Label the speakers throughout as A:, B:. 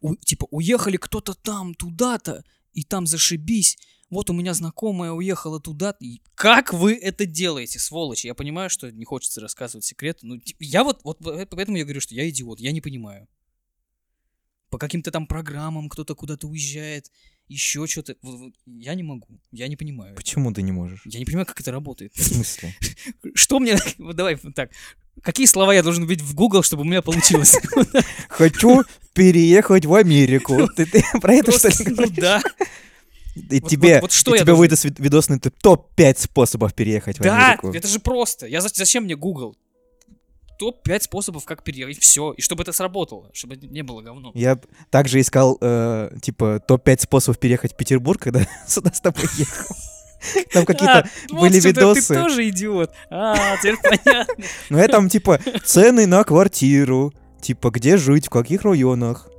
A: у- типа, уехали кто-то там, туда-то, и там зашибись. Вот у меня знакомая уехала туда. И как вы это делаете, сволочи? Я понимаю, что не хочется рассказывать секреты. Ну, ти- я вот, вот по- поэтому я говорю, что я идиот, я не понимаю. По каким-то там программам кто-то куда-то уезжает, еще что-то. Я не могу, я не понимаю.
B: Почему ты не можешь?
A: Я не понимаю, как это работает.
B: В смысле?
A: Что мне... Вот давай так. Какие слова я должен вбить в Google, чтобы у меня получилось?
B: Хочу переехать в Америку. Ты, про это что ли
A: ну
B: говоришь?
A: да.
B: И
A: вот-
B: тебе,
A: вот- вот что
B: и
A: я
B: тебе
A: должен-
B: выдаст вид- видосный т- топ-5 способов переехать в
A: Да,
B: Америку.
A: это же просто. Я за- зачем мне Google? Топ-5 способов, как переехать. Все. И чтобы это сработало. Чтобы это не было говно.
B: Я также искал, э, типа, топ-5 способов переехать в Петербург, когда сюда с тобой ехал. Там какие-то
A: А,
B: были
A: ты-
B: видосы.
A: Ты тоже идиот. А, теперь понятно.
B: Ну, я там, типа, цены на квартиру, типа, где жить, в каких районах.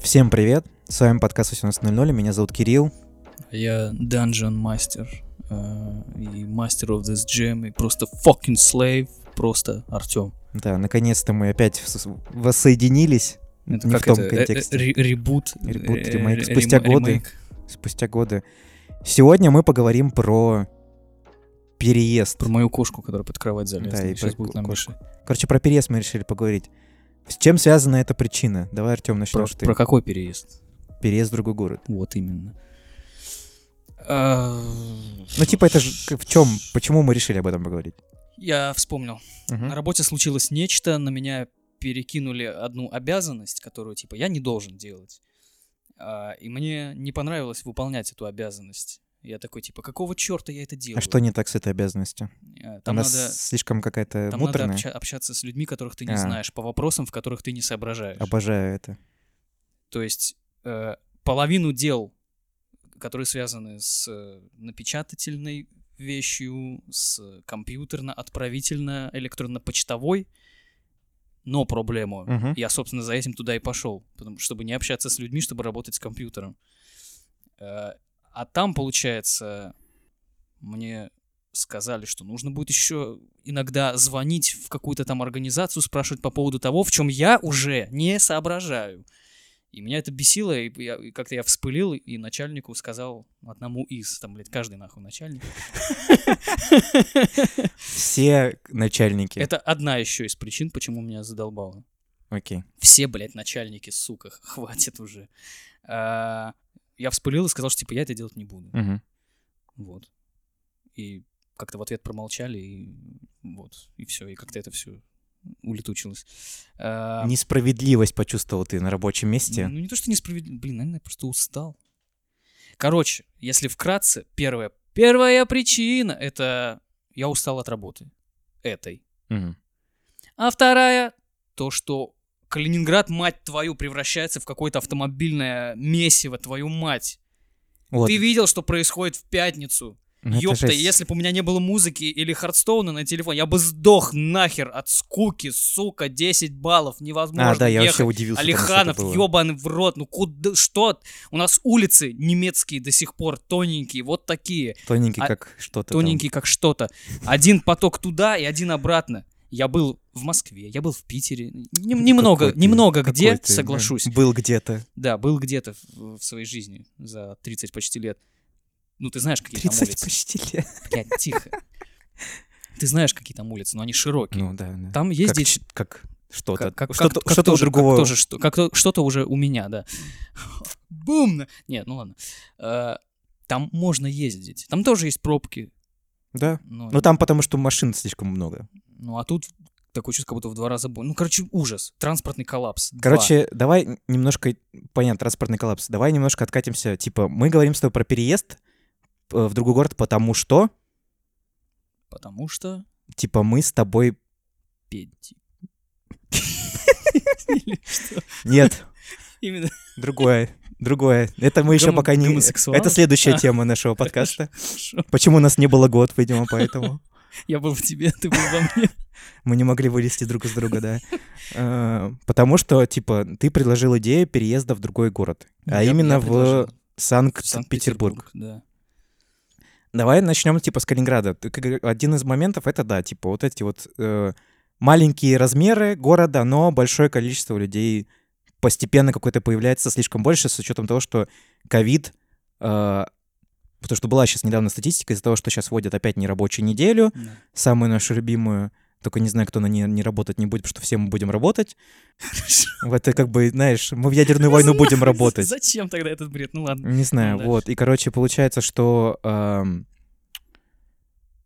B: Всем привет, с вами подкаст 18.00, меня зовут Кирилл.
A: Я Dungeon Master. э, И Master of this Gem. И просто fucking slave. Просто Артем.
B: Да, наконец-то мы опять воссоединились
A: Это
B: Не
A: как
B: в том
A: это? Э, э,
B: контексте.
A: ре- Ребут.
B: Ребут, ремейк.
A: ре-
B: Спустя
A: рем-
B: годы.
A: ремейк.
B: спустя годы. Сегодня мы поговорим про переезд.
A: Про мою кошку, которая под кровать залезла.
B: Да, и
A: Сейчас
B: про
A: будет нам
B: кошку.
A: мешать.
B: Короче, про переезд мы решили поговорить. С чем связана эта причина? Давай, Артем,
A: Про,
B: начнешь ты.
A: про какой переезд?
B: Переезд в другой город.
A: Вот именно.
B: Ну, типа, это же в чем? Почему мы решили об этом поговорить?
A: Я вспомнил.
B: Мгм.
A: На работе случилось нечто, на меня перекинули одну обязанность, которую, типа, я не должен делать. А, и мне не понравилось выполнять эту обязанность. Я такой, типа, какого черта я это делаю?
B: А что не так с этой обязанностью?
A: А, Там
B: Она
A: надо,
B: слишком какая-то
A: там надо
B: муторная.
A: обща- общаться с людьми, которых ты не
B: А.
A: знаешь, по вопросам, в которых ты не соображаешь.
B: Обожаю это.
A: То есть э, половину дел, которые связаны с э, напечатательной вещью, с компьютерно-отправительно-электронно-почтовой, но проблему.
B: Мгм.
A: Я, собственно, за этим туда и пошел, потому чтобы не общаться с людьми, чтобы работать с компьютером. Э, А там, получается, мне сказали, что нужно будет еще иногда звонить в какую-то там организацию, спрашивать по поводу того, в чем я уже не соображаю. И меня это бесило, и, я- и как-то я вспылил, и начальнику сказал одному из, там, блядь, каждый нахуй начальник.
B: Все начальники.
A: Это одна еще из причин, почему меня задолбало.
B: Окей.
A: Все, блядь, начальники, сука, хватит уже. А, Я вспылил и сказал, что, типа, я это делать не буду. Вот. И как-то в ответ промолчали, и вот, и все, и как-то это все улетучилось. А,
B: Несправедливость почувствовал ты на рабочем месте.
A: Ну, не то, что несправедливо. Блин, наверное, я просто устал. Короче, если вкратце, первая, первая причина — это я устал от работы. Этой.
B: Мгм.
A: А вторая — то, что Калининград, мать твою, превращается в какое-то автомобильное месиво, твою мать.
B: Вот.
A: Ты видел, что происходит в пятницу?
B: Ну,
A: Ёпта,
B: жесть.
A: если бы у меня не было музыки или Хардстоуна на телефоне, я бы сдох нахер от скуки, сука, 10 баллов, невозможно
B: А, да, я
A: ехать.
B: вообще удивился.
A: Алиханов, ёбаный в рот, ну куда, что? У нас улицы немецкие до сих пор, тоненькие, вот такие,
B: Тоненький,
A: а-
B: как что-то там.
A: тоненькие как что-то. Один поток туда и один обратно. Я был в Москве, я был в Питере, Нем- немного,
B: Какой
A: немного где,
B: ты,
A: соглашусь.
B: Был где-то.
A: Да, был где-то в, в своей жизни за 30 почти лет. Ну, ты знаешь, какие там
B: 30
A: улицы.
B: почти лет.
A: Блядь, тихо. Ты знаешь, какие там улицы, но они широкие.
B: Ну да, да.
A: Там
B: Как
A: ездить...
B: щ- Как что-то.
A: Как, как,
B: Что-то
A: как-
B: что-то у
A: тоже- как
B: другого.
A: тоже что, как то- что-то уже у меня, да. Бум! Нет, ну ладно. Э, Там можно ездить. Там тоже есть пробки.
B: Да.
A: но-
B: Ну там потому что машин слишком много.
A: Ну, а тут такое чувство, как будто в два раза больше. Ну, короче, ужас. Транспортный коллапс. Два.
B: Короче, давай немножко, понятно, транспортный коллапс. Давай немножко откатимся. Типа, мы говорим с тобой про переезд в другой город, потому что,
A: Потому что...
B: типа, мы с тобой...
A: Пенти.
B: Нет,
A: Именно.
B: другое. Другое. Это мы еще пока не... Это следующая
A: А.
B: тема нашего подкаста. Почему нас не было год, видимо, поэтому.
A: Я был в тебе, ты был во мне.
B: Мы не могли вылезти друг из друга, да. Э, Потому что, типа, ты предложил идею переезда в другой город, а именно в. Санкт-Петербург.
A: Да.
B: Давай начнем типа с Калининграда. Один из моментов это да, типа вот эти вот э, маленькие размеры города, но большое количество людей постепенно какое-то появляется слишком больше с учетом того, что ковид, э, потому что была сейчас недавно статистика из-за того, что сейчас вводят опять нерабочую неделю,
A: Да.
B: самую нашу любимую. Только не знаю, кто на ней не работать не будет, потому что все мы будем работать. Это как бы, знаешь, мы в ядерную войну будем работать.
A: Зачем тогда этот бред? Ну ладно.
B: Не знаю,
A: Ну,
B: вот. И, короче, получается, что эм,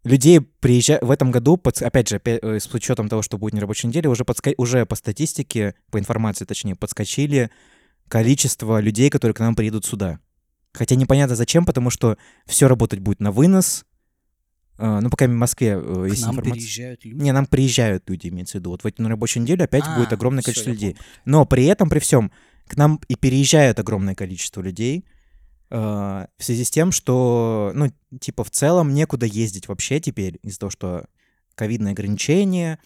B: людей приезжают в этом году, опять же, опять, э, с учетом того, что будет нерабочая неделя, уже, подска- уже по статистике, по информации точнее, подскочили количество людей, которые к нам приедут сюда. Хотя непонятно зачем, потому что все работать будет на вынос. Э, ну, пока в Москве э,
A: К
B: есть
A: нам
B: информация.
A: переезжают люди.
B: Не, нам приезжают люди, имеется в виду. Вот в эту рабочую неделю опять
A: А,
B: будет огромное
A: всё,
B: количество людей.
A: понял.
B: Но при этом, при всем, к нам и переезжает огромное количество людей э, в связи с тем, что, ну, типа, в целом некуда ездить вообще теперь из-за того, что ковидные ограничения.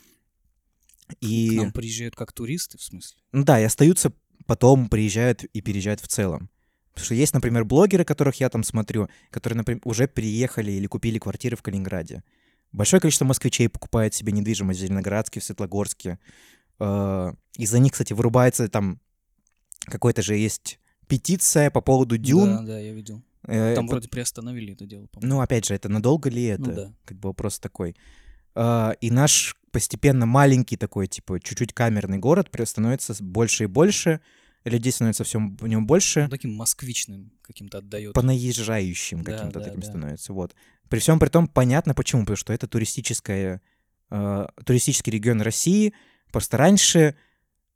A: К
B: И,
A: нам приезжают как туристы, в смысле?
B: ну да, и остаются потом, приезжают и переезжают в целом. Потому что есть, например, блогеры, которых я там смотрю, которые, например, уже переехали или купили квартиры в Калининграде. Большое количество москвичей покупает себе недвижимость в Зеленоградске, в Светлогорске. Э, Из-за них, кстати, вырубается там какой-то же есть петиция по поводу дюн.
A: Да, да, я видел.
B: Э,
A: Там
B: вот,
A: вроде приостановили это дело, по-моему.
B: Ну, опять же, это надолго ли это?
A: Ну да.
B: Как бы вопрос такой. А, И наш постепенно маленький такой, типа, чуть-чуть камерный город становится больше и больше, людей становится все в нем больше,
A: Ну, таким москвичным каким-то отдает.
B: понаезжающим
A: Да,
B: каким-то
A: да,
B: таким
A: да.
B: становится. Вот. При всем при том, понятно почему, потому что это туристическая, э, туристический регион России. Просто раньше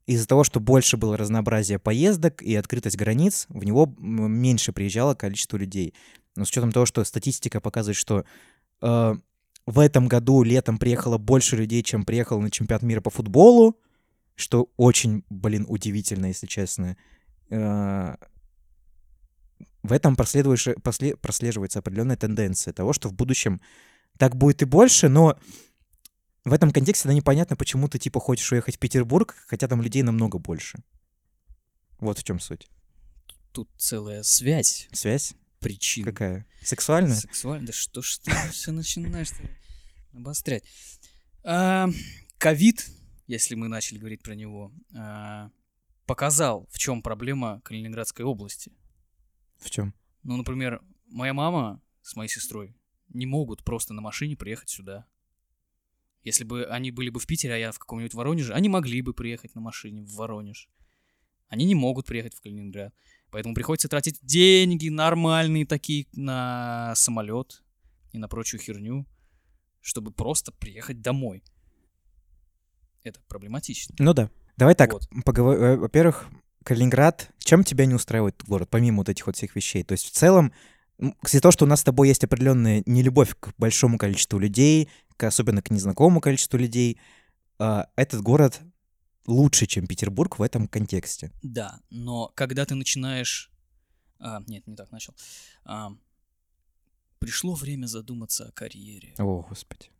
B: из-за того, что больше было разнообразия поездок и открытость границ, в него меньше приезжало количество людей. Но с учетом того, что статистика показывает, что э, в этом году летом приехало больше людей, чем приехало на чемпионат мира по футболу, что очень, блин, удивительно, если честно. Э, в этом прослеживается определенная тенденция того, что в будущем так будет и больше, но в этом контексте да, непонятно, почему ты типа хочешь уехать в Петербург, хотя там людей намного больше. Вот в чем суть.
A: Тут целая связь
B: Связь
A: причин.
B: какая? Сексуальная?
A: Сексуально? Да что ж ты все начинаешь обострять? А, Ковид, если мы начали говорить про него, а, показал, в чем проблема Калининградской области.
B: В чем?
A: Ну, например, моя мама с моей сестрой не могут просто на машине приехать сюда. Если бы они были бы в Питере, а я в каком-нибудь Воронеже, они могли бы приехать на машине в Воронеж. Они не могут приехать в Калининград. Поэтому приходится тратить деньги нормальные такие на самолет и на прочую херню, чтобы просто приехать домой. Это проблематично.
B: Ну да. Давай так,
A: Вот.
B: поговор- э, во-первых, Калининград, чем тебя не устраивает город, помимо вот этих вот всех вещей? То есть в целом, из-за того, что у нас с тобой есть определенная нелюбовь к большому количеству людей, к, особенно к незнакомому количеству людей, а, этот город лучше, чем Петербург в этом контексте.
A: Да, но когда ты начинаешь... а, нет, не так начал. А, пришло время задуматься о карьере.
B: О, господи.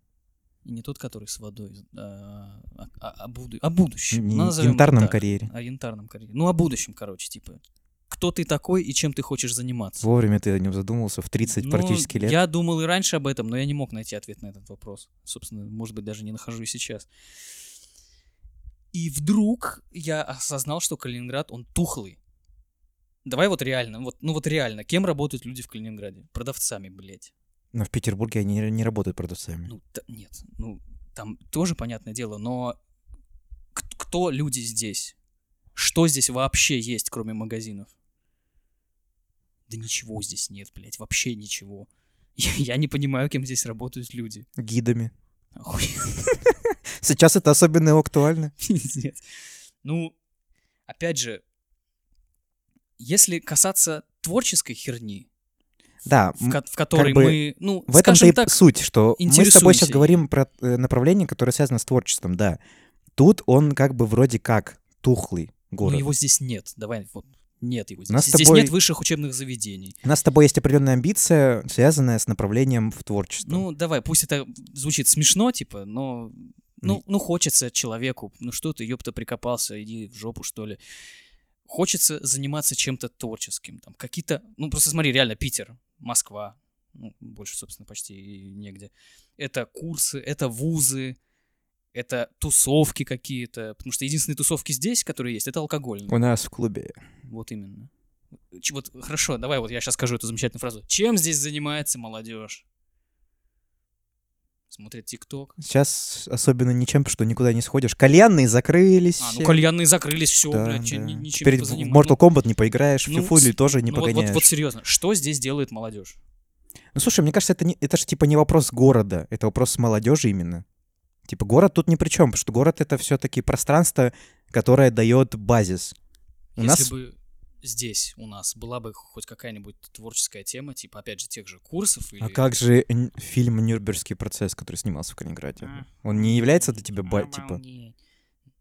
A: И не тот, который с водой, а, а- а- о, буду- о будущем.
B: Не-
A: назовем
B: янтарном
A: так.
B: карьере.
A: О янтарном карьере. Ну, о будущем, короче, типа. Кто ты такой и чем ты хочешь заниматься?
B: Вовремя ты о нем задумался в 30
A: Ну,
B: практически лет.
A: Я думал и раньше об этом, но я не мог найти ответ на этот вопрос. Собственно, может быть, даже не нахожу и сейчас. И вдруг я осознал, что Калининград, он тухлый. Давай вот реально, вот, ну вот реально, кем работают люди в Калининграде? Продавцами, блядь.
B: Но в Петербурге они не работают продавцами.
A: Ну, та- нет, ну, там тоже понятное дело, но кто люди здесь? Что здесь вообще есть, кроме магазинов? Да ничего здесь нет, блядь, вообще ничего. Я, я не понимаю, кем здесь работают люди.
B: Гидами. Сейчас это особенно актуально.
A: пиздец. Ну, опять же, если касаться творческой херни,
B: Да,
A: в, ко- в которой
B: бы
A: мы, ну,
B: В этом-то и
A: так,
B: суть, что мы с тобой сейчас
A: ей.
B: говорим про э, направление, которое связано с творчеством, да. Тут он как бы вроде как тухлый город.
A: его здесь нет. Давай, вот, нет его здесь.
B: нас
A: Здесь
B: тобой-
A: нет высших учебных заведений.
B: У нас с тобой есть определенная амбиция, связанная с направлением в творчество.
A: Ну, давай, пусть это звучит смешно, типа, но... Ну, ну, хочется человеку, ну что ты, ёпта, прикопался, иди в жопу, что ли. Хочется заниматься чем-то творческим, там, какие-то... Ну, просто смотри, реально, Питер, Москва, Ну, больше, собственно, почти и негде. Это курсы, это вузы, это тусовки какие-то. Потому что единственные тусовки здесь, которые есть, это алкогольные.
B: У нас в клубе.
A: Вот именно. Вот хорошо, давай вот я сейчас скажу эту замечательную фразу. Чем здесь занимается молодежь? Смотрят ТикТок.
B: Сейчас особенно ничем, потому что никуда не сходишь. Кальянные закрылись.
A: А, ну кальянные закрылись, все,
B: Да,
A: блядь,
B: да.
A: ни- ничем
B: Теперь
A: не
B: в
A: позаниматься.
B: Mortal Kombat не поиграешь, в
A: ну,
B: FIFA или
A: с-
B: тоже не
A: ну, вот, вот,
B: погоняешь.
A: вот серьезно, что здесь делает молодежь?
B: Ну, слушай, мне кажется, это, не, это же типа не вопрос города, это вопрос молодежи именно. Типа город тут ни при чем, потому что город это все-таки пространство, которое дает базис. У
A: Если
B: нас
A: бы здесь у нас была бы хоть какая-нибудь творческая тема, типа, опять же, тех же курсов или...
B: А как же фильм «Нюрнбергский процесс», который снимался в Калининграде?
A: А,
B: Он не является для тебя, ба- типа...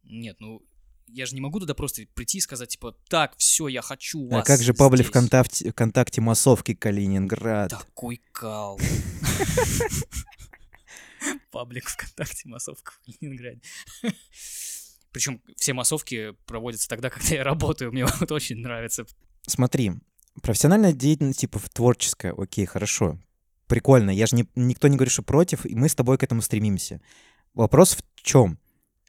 A: Нет, ну, я же не могу туда просто прийти и сказать, типа, так, все, я хочу
B: А
A: вас
B: как же паблик
A: здесь».
B: ВКонтакте, ВКонтакте массовки Калининград?
A: Такой кал. Паблик ВКонтакте, массовка в Калининграде. Причем все массовки проводятся тогда, когда я работаю. Мне вот очень нравится.
B: Смотри, профессиональная деятельность, типа творческая, окей, хорошо. Прикольно, я же не, никто не говорит, что против, и мы с тобой к этому стремимся. Вопрос в чем?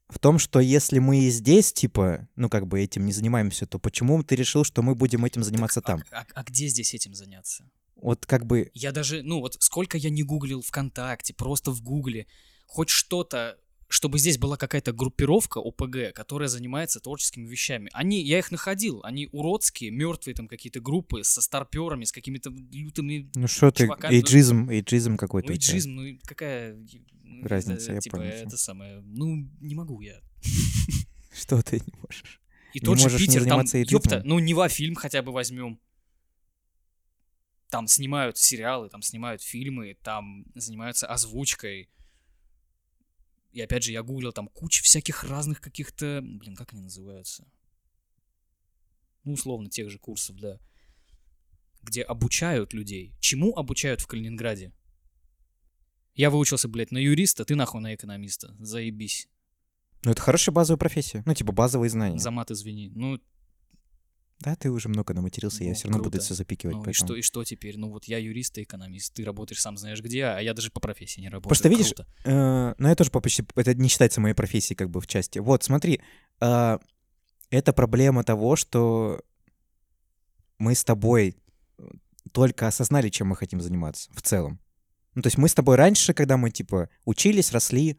B: В том, что если мы и здесь, типа, ну как бы этим не занимаемся, то почему ты решил, что мы будем этим заниматься
A: Так,
B: там?
A: А, а- а где здесь этим заняться?
B: Вот как бы,
A: Я даже, ну вот сколько я не гуглил ВКонтакте, просто в Гугле, хоть что-то, чтобы здесь была какая-то группировка ОПГ, которая занимается творческими вещами. Они, я их находил, они уродские, мертвые там какие-то группы со старперами, с какими-то лютыми
B: ну что ты, эйджизм, эйджизм какой-то.
A: Ну, эйджизм, ну какая
B: Разница,
A: это,
B: я
A: типа,
B: понял.
A: это самое, ну, не могу я.
B: Что ты не можешь?
A: И
B: Не
A: тот же
B: не
A: Питер, там, ёпта, ну, Нева фильм хотя бы возьмем. Там снимают сериалы, там снимают фильмы, там занимаются озвучкой. И опять же, я гуглил, там куча всяких разных каких-то... Блин, как они называются? Ну, условно, тех же курсов, да. Где обучают людей. Чему обучают в Калининграде? Я выучился, блядь, на юриста, ты нахуй на экономиста. Заебись.
B: Ну это хорошая базовая профессия, ну типа базовые знания.
A: За мат извини. Ну,
B: Да, ты уже много наматерился, я
A: Ну,
B: все равно буду
A: круто.
B: все запикивать.
A: Ну и что, и что теперь? Ну вот я юрист и экономист, ты работаешь сам знаешь где, а я даже по профессии не работаю.
B: Просто видишь,
A: Круто.
B: Э, ну, я тоже по- почти... Это не считается моей профессией как бы в части. Вот, смотри, а, это проблема того, что мы с тобой э, только осознали, чем мы хотим заниматься в целом. Ну, то есть мы с тобой раньше, когда мы, типа, учились, росли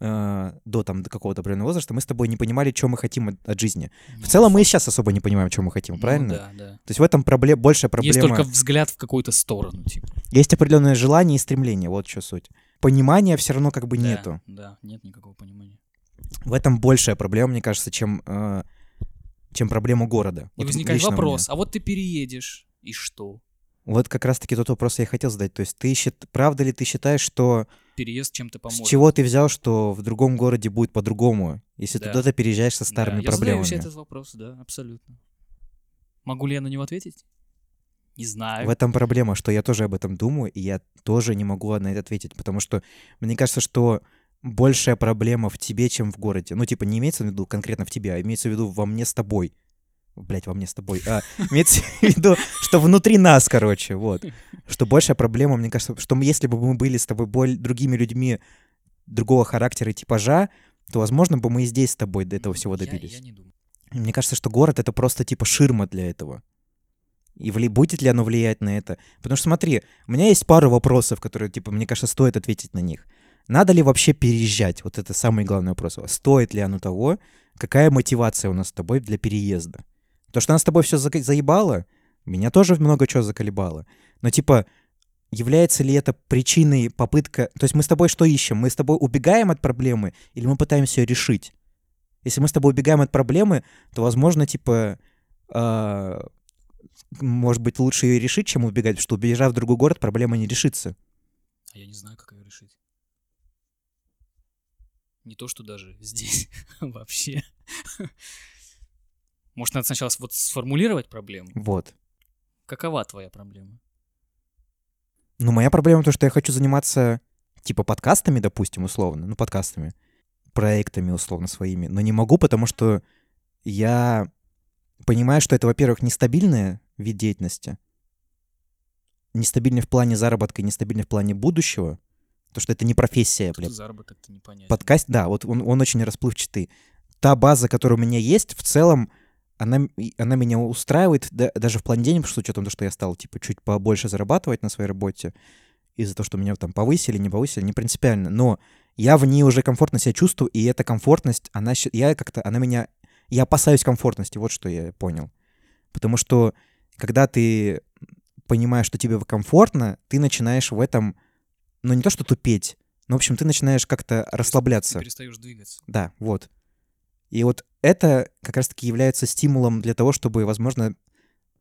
B: э, до там до какого-то определенного возраста, мы с тобой не понимали, что мы хотим от, от жизни. В
A: Ну,
B: целом мы и сейчас особо не понимаем, что мы хотим,
A: Ну
B: правильно?
A: да, да.
B: То есть в этом пробле... большая проблема...
A: Есть только взгляд в какую-то сторону, типа.
B: Есть определенное желание и стремление, вот что суть. Понимания все равно как бы
A: Да,
B: нету.
A: Да, нет никакого понимания.
B: В этом большая проблема, мне кажется, чем, э, чем проблема города.
A: И
B: Вот
A: возникает вопрос, а вот ты переедешь, и что?
B: Вот как раз-таки тот вопрос я и хотел задать. То есть ты счит... правда ли ты считаешь, что
A: Переезд чем-то поможет?
B: с чего ты взял, что в другом городе будет по-другому, если
A: Да.
B: ты переезжаешь со
A: Да,
B: старыми
A: я задаю
B: проблемами?
A: этот вопрос, да, абсолютно. Могу ли я на него ответить? Не знаю.
B: В этом проблема, что я тоже об этом думаю, и я тоже не могу на это ответить, потому что мне кажется, что большая проблема в тебе, чем в городе. Ну, типа, не имеется в виду конкретно в тебе, а имеется в виду во мне с тобой. Блять, во мне с тобой. А, имеется в виду, что внутри нас, короче, вот. Что большая проблема, мне кажется, что если бы мы были с тобой боль- другими людьми другого характера и типажа, то, возможно, бы мы и здесь с тобой до этого всего
A: Я-
B: добились.
A: Я, не думаю.
B: Мне кажется, что город — это просто типа ширма для этого. И вли... будет ли оно влиять на это? Потому что смотри, у меня есть пару вопросов, которые, типа, мне кажется, стоит ответить на них. Надо ли вообще переезжать? Вот это самый главный вопрос. Стоит ли оно того? Какая мотивация у нас с тобой для переезда? То, что нас с тобой все заебало, меня тоже много чего заколебало. Но, типа, является ли это причиной попытка... То есть мы с тобой что ищем? Мы с тобой убегаем от проблемы или мы пытаемся ее решить? Если мы с тобой убегаем от проблемы, то, возможно, типа, а, может быть, лучше ее решить, чем убегать, потому что убежав в другой город, проблема не решится.
A: А я не знаю, как ее решить. Не то, что даже здесь вообще. Может, надо сначала вот сформулировать проблему?
B: Вот.
A: Какова твоя проблема?
B: Ну, моя проблема то, что я хочу заниматься, типа, подкастами, допустим, условно, ну, подкастами, проектами, условно, своими, но не могу, потому что я понимаю, что это, во-первых, нестабильный вид деятельности, нестабильный в плане заработка и нестабильный в плане будущего, то что это не профессия,
A: Тут
B: бля.
A: заработок-то непонятно.
B: Подкаст, да, вот он, он очень расплывчатый. Та база, которая у меня есть, в целом, она, она меня устраивает да- даже в плане денег, с учетом того, что я стал, типа, чуть побольше зарабатывать на своей работе, из-за того, что меня там повысили, не повысили, не принципиально, но я в ней уже комфортно себя чувствую, и эта комфортность, она, я как-то, она меня, я опасаюсь комфортности, вот что я понял. Потому что, когда ты понимаешь, что тебе комфортно, ты начинаешь в этом, ну, не то что тупеть, но, в общем, ты начинаешь как-то
A: Ты
B: расслабляться.
A: перестаешь двигаться.
B: Да, вот. И вот это как раз-таки является стимулом для того, чтобы, возможно,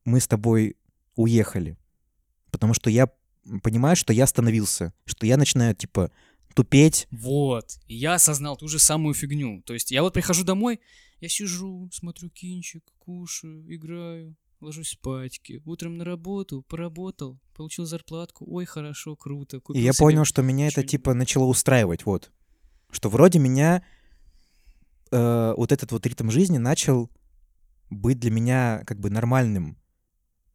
B: мы с тобой уехали. Потому что я понимаю, что я остановился, что я начинаю, типа, тупеть.
A: Вот. И я осознал ту же самую фигню. То есть я вот прихожу домой, я сижу, смотрю кинчик, кушаю, играю, ложусь спатьки. Утром на работу, поработал, получил зарплатку. Ой, хорошо, круто. Купил
B: и я понял, что меня это, типа, начало устраивать, вот. Что вроде меня э, вот этот вот ритм жизни начал быть для меня как бы нормальным.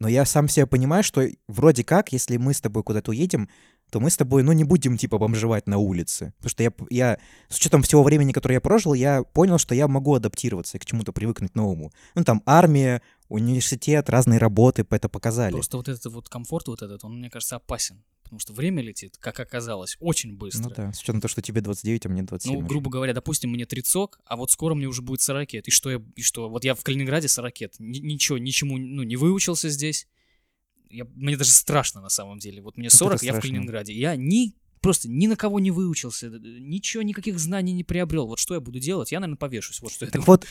B: Но я сам себя понимаю, что вроде как, если мы с тобой куда-то уедем, то мы с тобой, ну, не будем, типа, бомжевать на улице. Потому что я, я с учетом всего времени, которое я прожил, я понял, что я могу адаптироваться и к чему-то привыкнуть новому. Ну, там, армия, университет, разные работы это показали.
A: Просто вот этот вот комфорт вот этот, он, мне кажется, опасен. Потому что время летит, как оказалось, очень быстро.
B: Ну да, с учетом того, что тебе 29, а мне 27.
A: Ну, грубо говоря, допустим, мне тридцок, а вот скоро мне уже будет 40 И что я, и что? Вот я в Калининграде 40 Ни- Ничего, ничему, ну, не выучился здесь. Я, мне даже страшно на самом деле. Вот мне
B: это
A: 40, я в. Калининграде. Я ни, просто ни на кого не выучился, ничего, никаких знаний не приобрел. Вот что я буду делать? Я, наверное, повешусь. Вот что я
B: Так вот,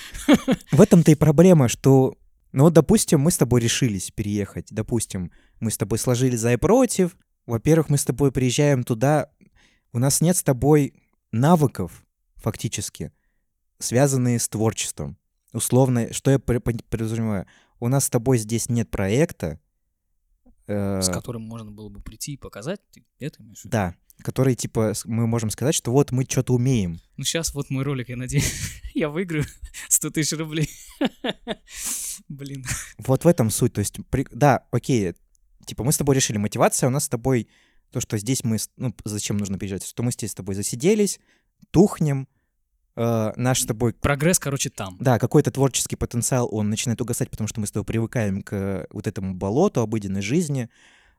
B: в этом-то и проблема, что, ну вот, допустим, мы с тобой решились переехать, допустим, мы с тобой сложили за и против, во-первых, мы с тобой приезжаем туда, у нас нет с тобой навыков, фактически, связанные с творчеством. Условно, что я подразумеваю? У нас с тобой здесь нет проекта, э,
A: С которым можно было бы прийти и показать. Ты это имеешь в виду?
B: да, который, типа, мы можем сказать, что вот мы что-то умеем.
A: Ну, сейчас вот мой ролик, я надеюсь, я выиграю 100 тысяч рублей. Блин.
B: Вот в этом суть. То есть, при- да, окей, типа мы с тобой решили, мотивация у нас с тобой, то, что здесь мы, ну, зачем нужно приезжать, что мы здесь с тобой засиделись, тухнем, э, наш с тобой,
A: Прогресс, короче, там.
B: да, какой-то творческий потенциал, он начинает угасать, потому что мы с тобой привыкаем к э, вот этому болоту обыденной жизни,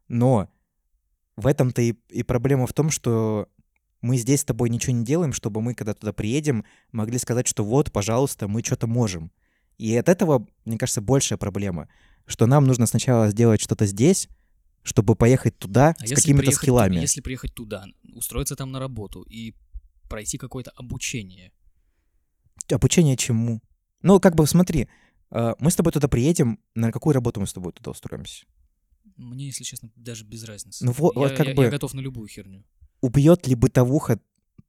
B: но в этом-то и, и проблема в том, что мы здесь с тобой ничего не делаем, чтобы мы, когда туда приедем, могли сказать, что вот, пожалуйста, мы что-то можем. И от этого, мне кажется, большая проблема, что нам нужно сначала сделать что-то здесь, чтобы поехать туда
A: А
B: с какими-то скиллами.
A: Если приехать туда, устроиться там на работу и пройти какое-то обучение.
B: Обучение чему? Ну, как бы смотри, э, мы с тобой туда приедем, на какую работу мы с тобой туда устроимся?
A: Мне, если честно, даже без разницы.
B: Ну вот-
A: я,
B: как
A: я-
B: бы-
A: я готов на любую херню.
B: убьет ли бытовуха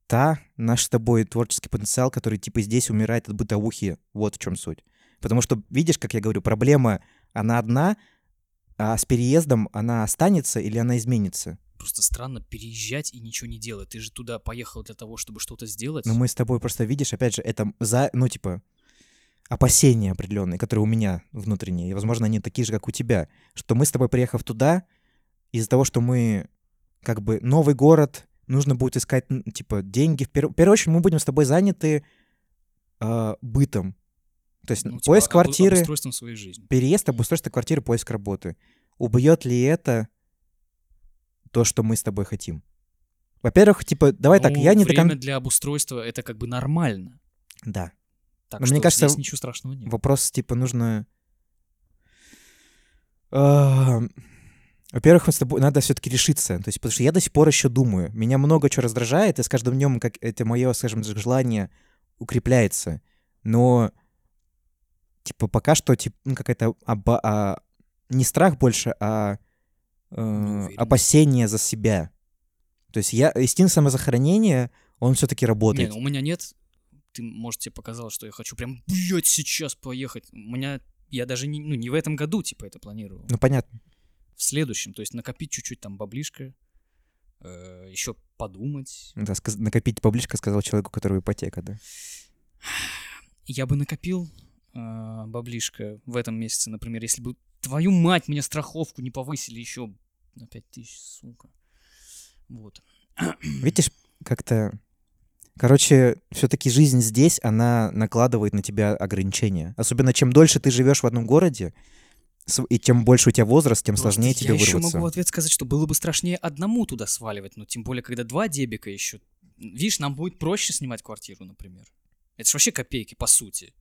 B: та наш с тобой творческий потенциал, который типа здесь умирает от бытовухи? Вот в чем суть. Потому что, видишь, как я говорю, проблема, она одна, а с переездом она останется или она изменится?
A: Просто странно переезжать и ничего не делать. Ты же туда поехал для того, чтобы что-то сделать.
B: Но мы с тобой просто видишь, опять же, это за, ну, типа, опасения определенные, которые у меня внутренние, и, возможно, они такие же, как у тебя, что мы с тобой, приехав туда, из-за того, что мы, как бы, новый город, нужно будет искать, типа, деньги. В, пер- в первую очередь мы будем с тобой заняты а, бытом. То есть
A: Ну, типа,
B: поиск квартиры,
A: обустройством своей жизни.
B: переезд, обустройство квартиры, поиск работы. Убьет ли это то, что мы с тобой хотим? Во-первых, типа, давай так,
A: Ну,
B: я не до
A: время
B: кон-
A: для обустройства это как бы нормально.
B: Да.
A: Так
B: Но
A: что
B: мне кажется,
A: здесь ничего страшного нет.
B: Вопрос, типа, нужно... Во-первых, с тобой надо все-таки решиться. То есть, потому что я до сих пор еще думаю. Меня много чего раздражает, и с каждым днем как это мое, скажем, так, желание укрепляется. Но, типа, пока что, типа, ну, какая-то оба- а, не страх больше, а э, опасение за себя. То есть я инстинкт самозахоронения, он все-таки
A: Не,
B: работает.
A: ну, у меня нет. Ты, может, тебе показалось, что я хочу прям, блядь, сейчас поехать. У меня, я даже не, ну, не в этом году, типа, это планирую.
B: Ну, понятно.
A: В следующем, то есть накопить чуть-чуть там баблишко, э, еще подумать.
B: Да, накопить поближе, сказал человеку, у которого ипотека, да.
A: Я бы накопил э, баблишко в этом месяце, например, если бы твою мать мне страховку не повысили еще На 5 тысяч, сука. Вот.
B: Видишь, как-то... Короче, все-таки жизнь здесь, она накладывает на тебя ограничения. Особенно чем дольше ты живешь в одном городе, и чем больше у тебя возраст, тем
A: Просто
B: сложнее тебе
A: я еще
B: вырваться.
A: могу в ответ сказать, что было бы страшнее одному туда сваливать, но тем более, когда два дебика еще. Видишь, нам будет проще снимать квартиру, например. Это же вообще копейки, по сути.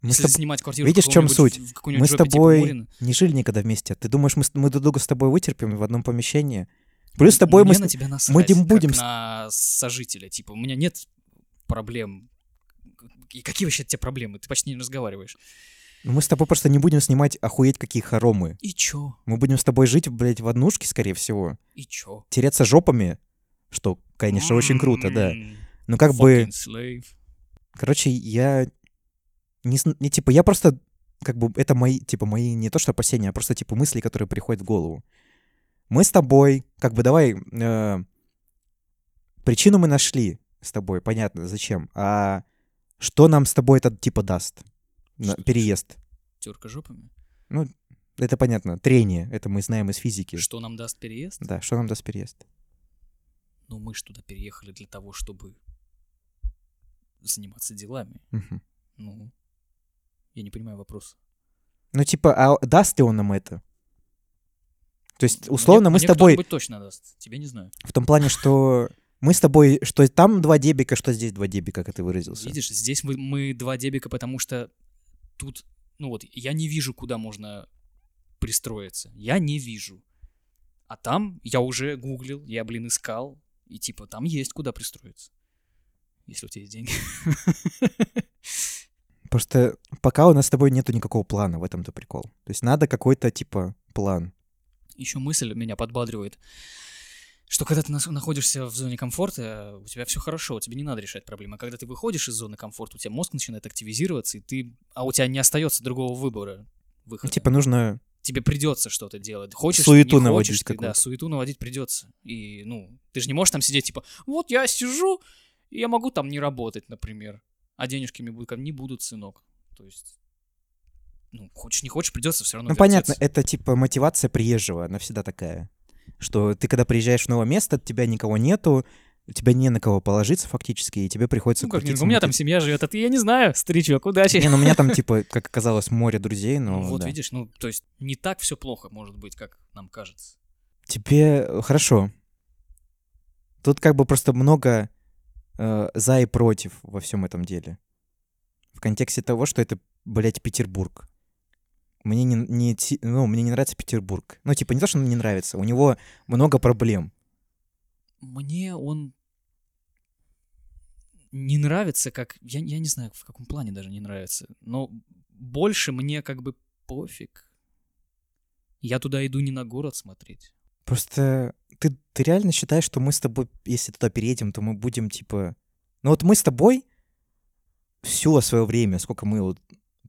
B: Мы
A: Если
B: с тоб-
A: снимать квартиру
B: Видишь, в чем суть?
A: в
B: Мы с
A: типа
B: тобой
A: Мурина.
B: не жили никогда вместе. Ты думаешь, мы, мы друг друга с тобой вытерпим в одном помещении? Плюс с тобой мы...
A: Мне
B: с-
A: на тебя насрать,
B: мы не будем
A: на сожителя. Типа, у меня нет проблем. И какие вообще от тебя проблемы? Ты почти не разговариваешь.
B: Мы с тобой просто не будем снимать охуеть какие хоромы.
A: И чё?
B: Мы будем с тобой жить, блядь, в однушке, скорее всего.
A: И чё?
B: Тереться жопами, что, конечно, очень круто, да. Но как бы...
A: Slave.
B: Короче, я не, не типа, я просто как бы это мои, типа, мои не то что опасения, а просто типа мысли, которые приходят в голову. Мы с тобой, как бы давай, э, причину мы нашли с тобой, понятно, зачем. А что нам с тобой это типа даст?
A: Что-
B: переезд.
A: Тёрка жопами.
B: Это понятно. Трение. Это мы знаем из физики.
A: Что нам даст переезд?
B: Да, что нам даст переезд?
A: Ну, мы ж туда переехали для того, чтобы заниматься делами.
B: Мгм.
A: Ну, я не понимаю вопрос.
B: Ну, типа, а даст ли он нам это? То есть,
A: Мне-
B: условно, мы
A: мне
B: с тобой
A: точно даст. Тебе не знаю.
B: в том плане, что мы с тобой, что там два дебика, что здесь два дебика, как ты выразился.
A: Видишь, здесь мы, мы два дебика, потому что тут, ну вот, я не вижу, куда можно пристроиться. Я не вижу. А там я уже гуглил, я, блин, искал, и типа там есть куда пристроиться. Если у тебя есть деньги.
B: Просто пока у нас с тобой нету никакого плана, в этом-то прикол. То есть надо какой-то, типа, план.
A: Еще мысль меня подбадривает, что когда ты находишься в зоне комфорта, у тебя все хорошо, тебе не надо решать проблемы. А когда ты выходишь из зоны комфорта, у тебя мозг начинает активизироваться, и ты, а у тебя не остается другого выбора.
B: Ну,
A: Выхода.
B: типа, нужно...
A: тебе придется что-то делать. Хочешь,
B: Суету
A: не
B: наводить
A: хочешь, ты, да, суету наводить придется. И, ну, ты же не можешь там сидеть, типа, вот я сижу, и я могу там не работать, например. А денежки мне будут, не будут, сынок. То есть, ну, хочешь, не хочешь, придется все равно
B: Ну, понятно,
A: вертеться.
B: это, типа, мотивация приезжего, она всегда такая. Что ты, когда приезжаешь в новое место, тебя никого нету, у тебя не на кого положиться фактически, и тебе приходится
A: Ну, как,
B: крутиться
A: у меня там семья живет, а ты, я не знаю, старичок, удачи.
B: Не, ну у меня там, типа, как оказалось, море друзей, но...
A: Ну, вот
B: да.
A: видишь, ну, то есть не так все плохо может быть, как нам кажется.
B: Тебе э, хорошо. Тут как бы просто много э, за и против во всем этом деле. В контексте того, что это, блядь, Петербург. Мне не, не, ну, мне не нравится Петербург. Ну, типа, не то, что он не нравится, у него много проблем.
A: Мне он не нравится, как... Я, я не знаю, в каком плане даже не нравится. Но больше мне как бы пофиг. Я туда иду не на город смотреть.
B: Просто ты, ты реально считаешь, что мы с тобой, если туда переедем, то мы будем, типа... Ну вот мы с тобой все свое время, сколько мы вот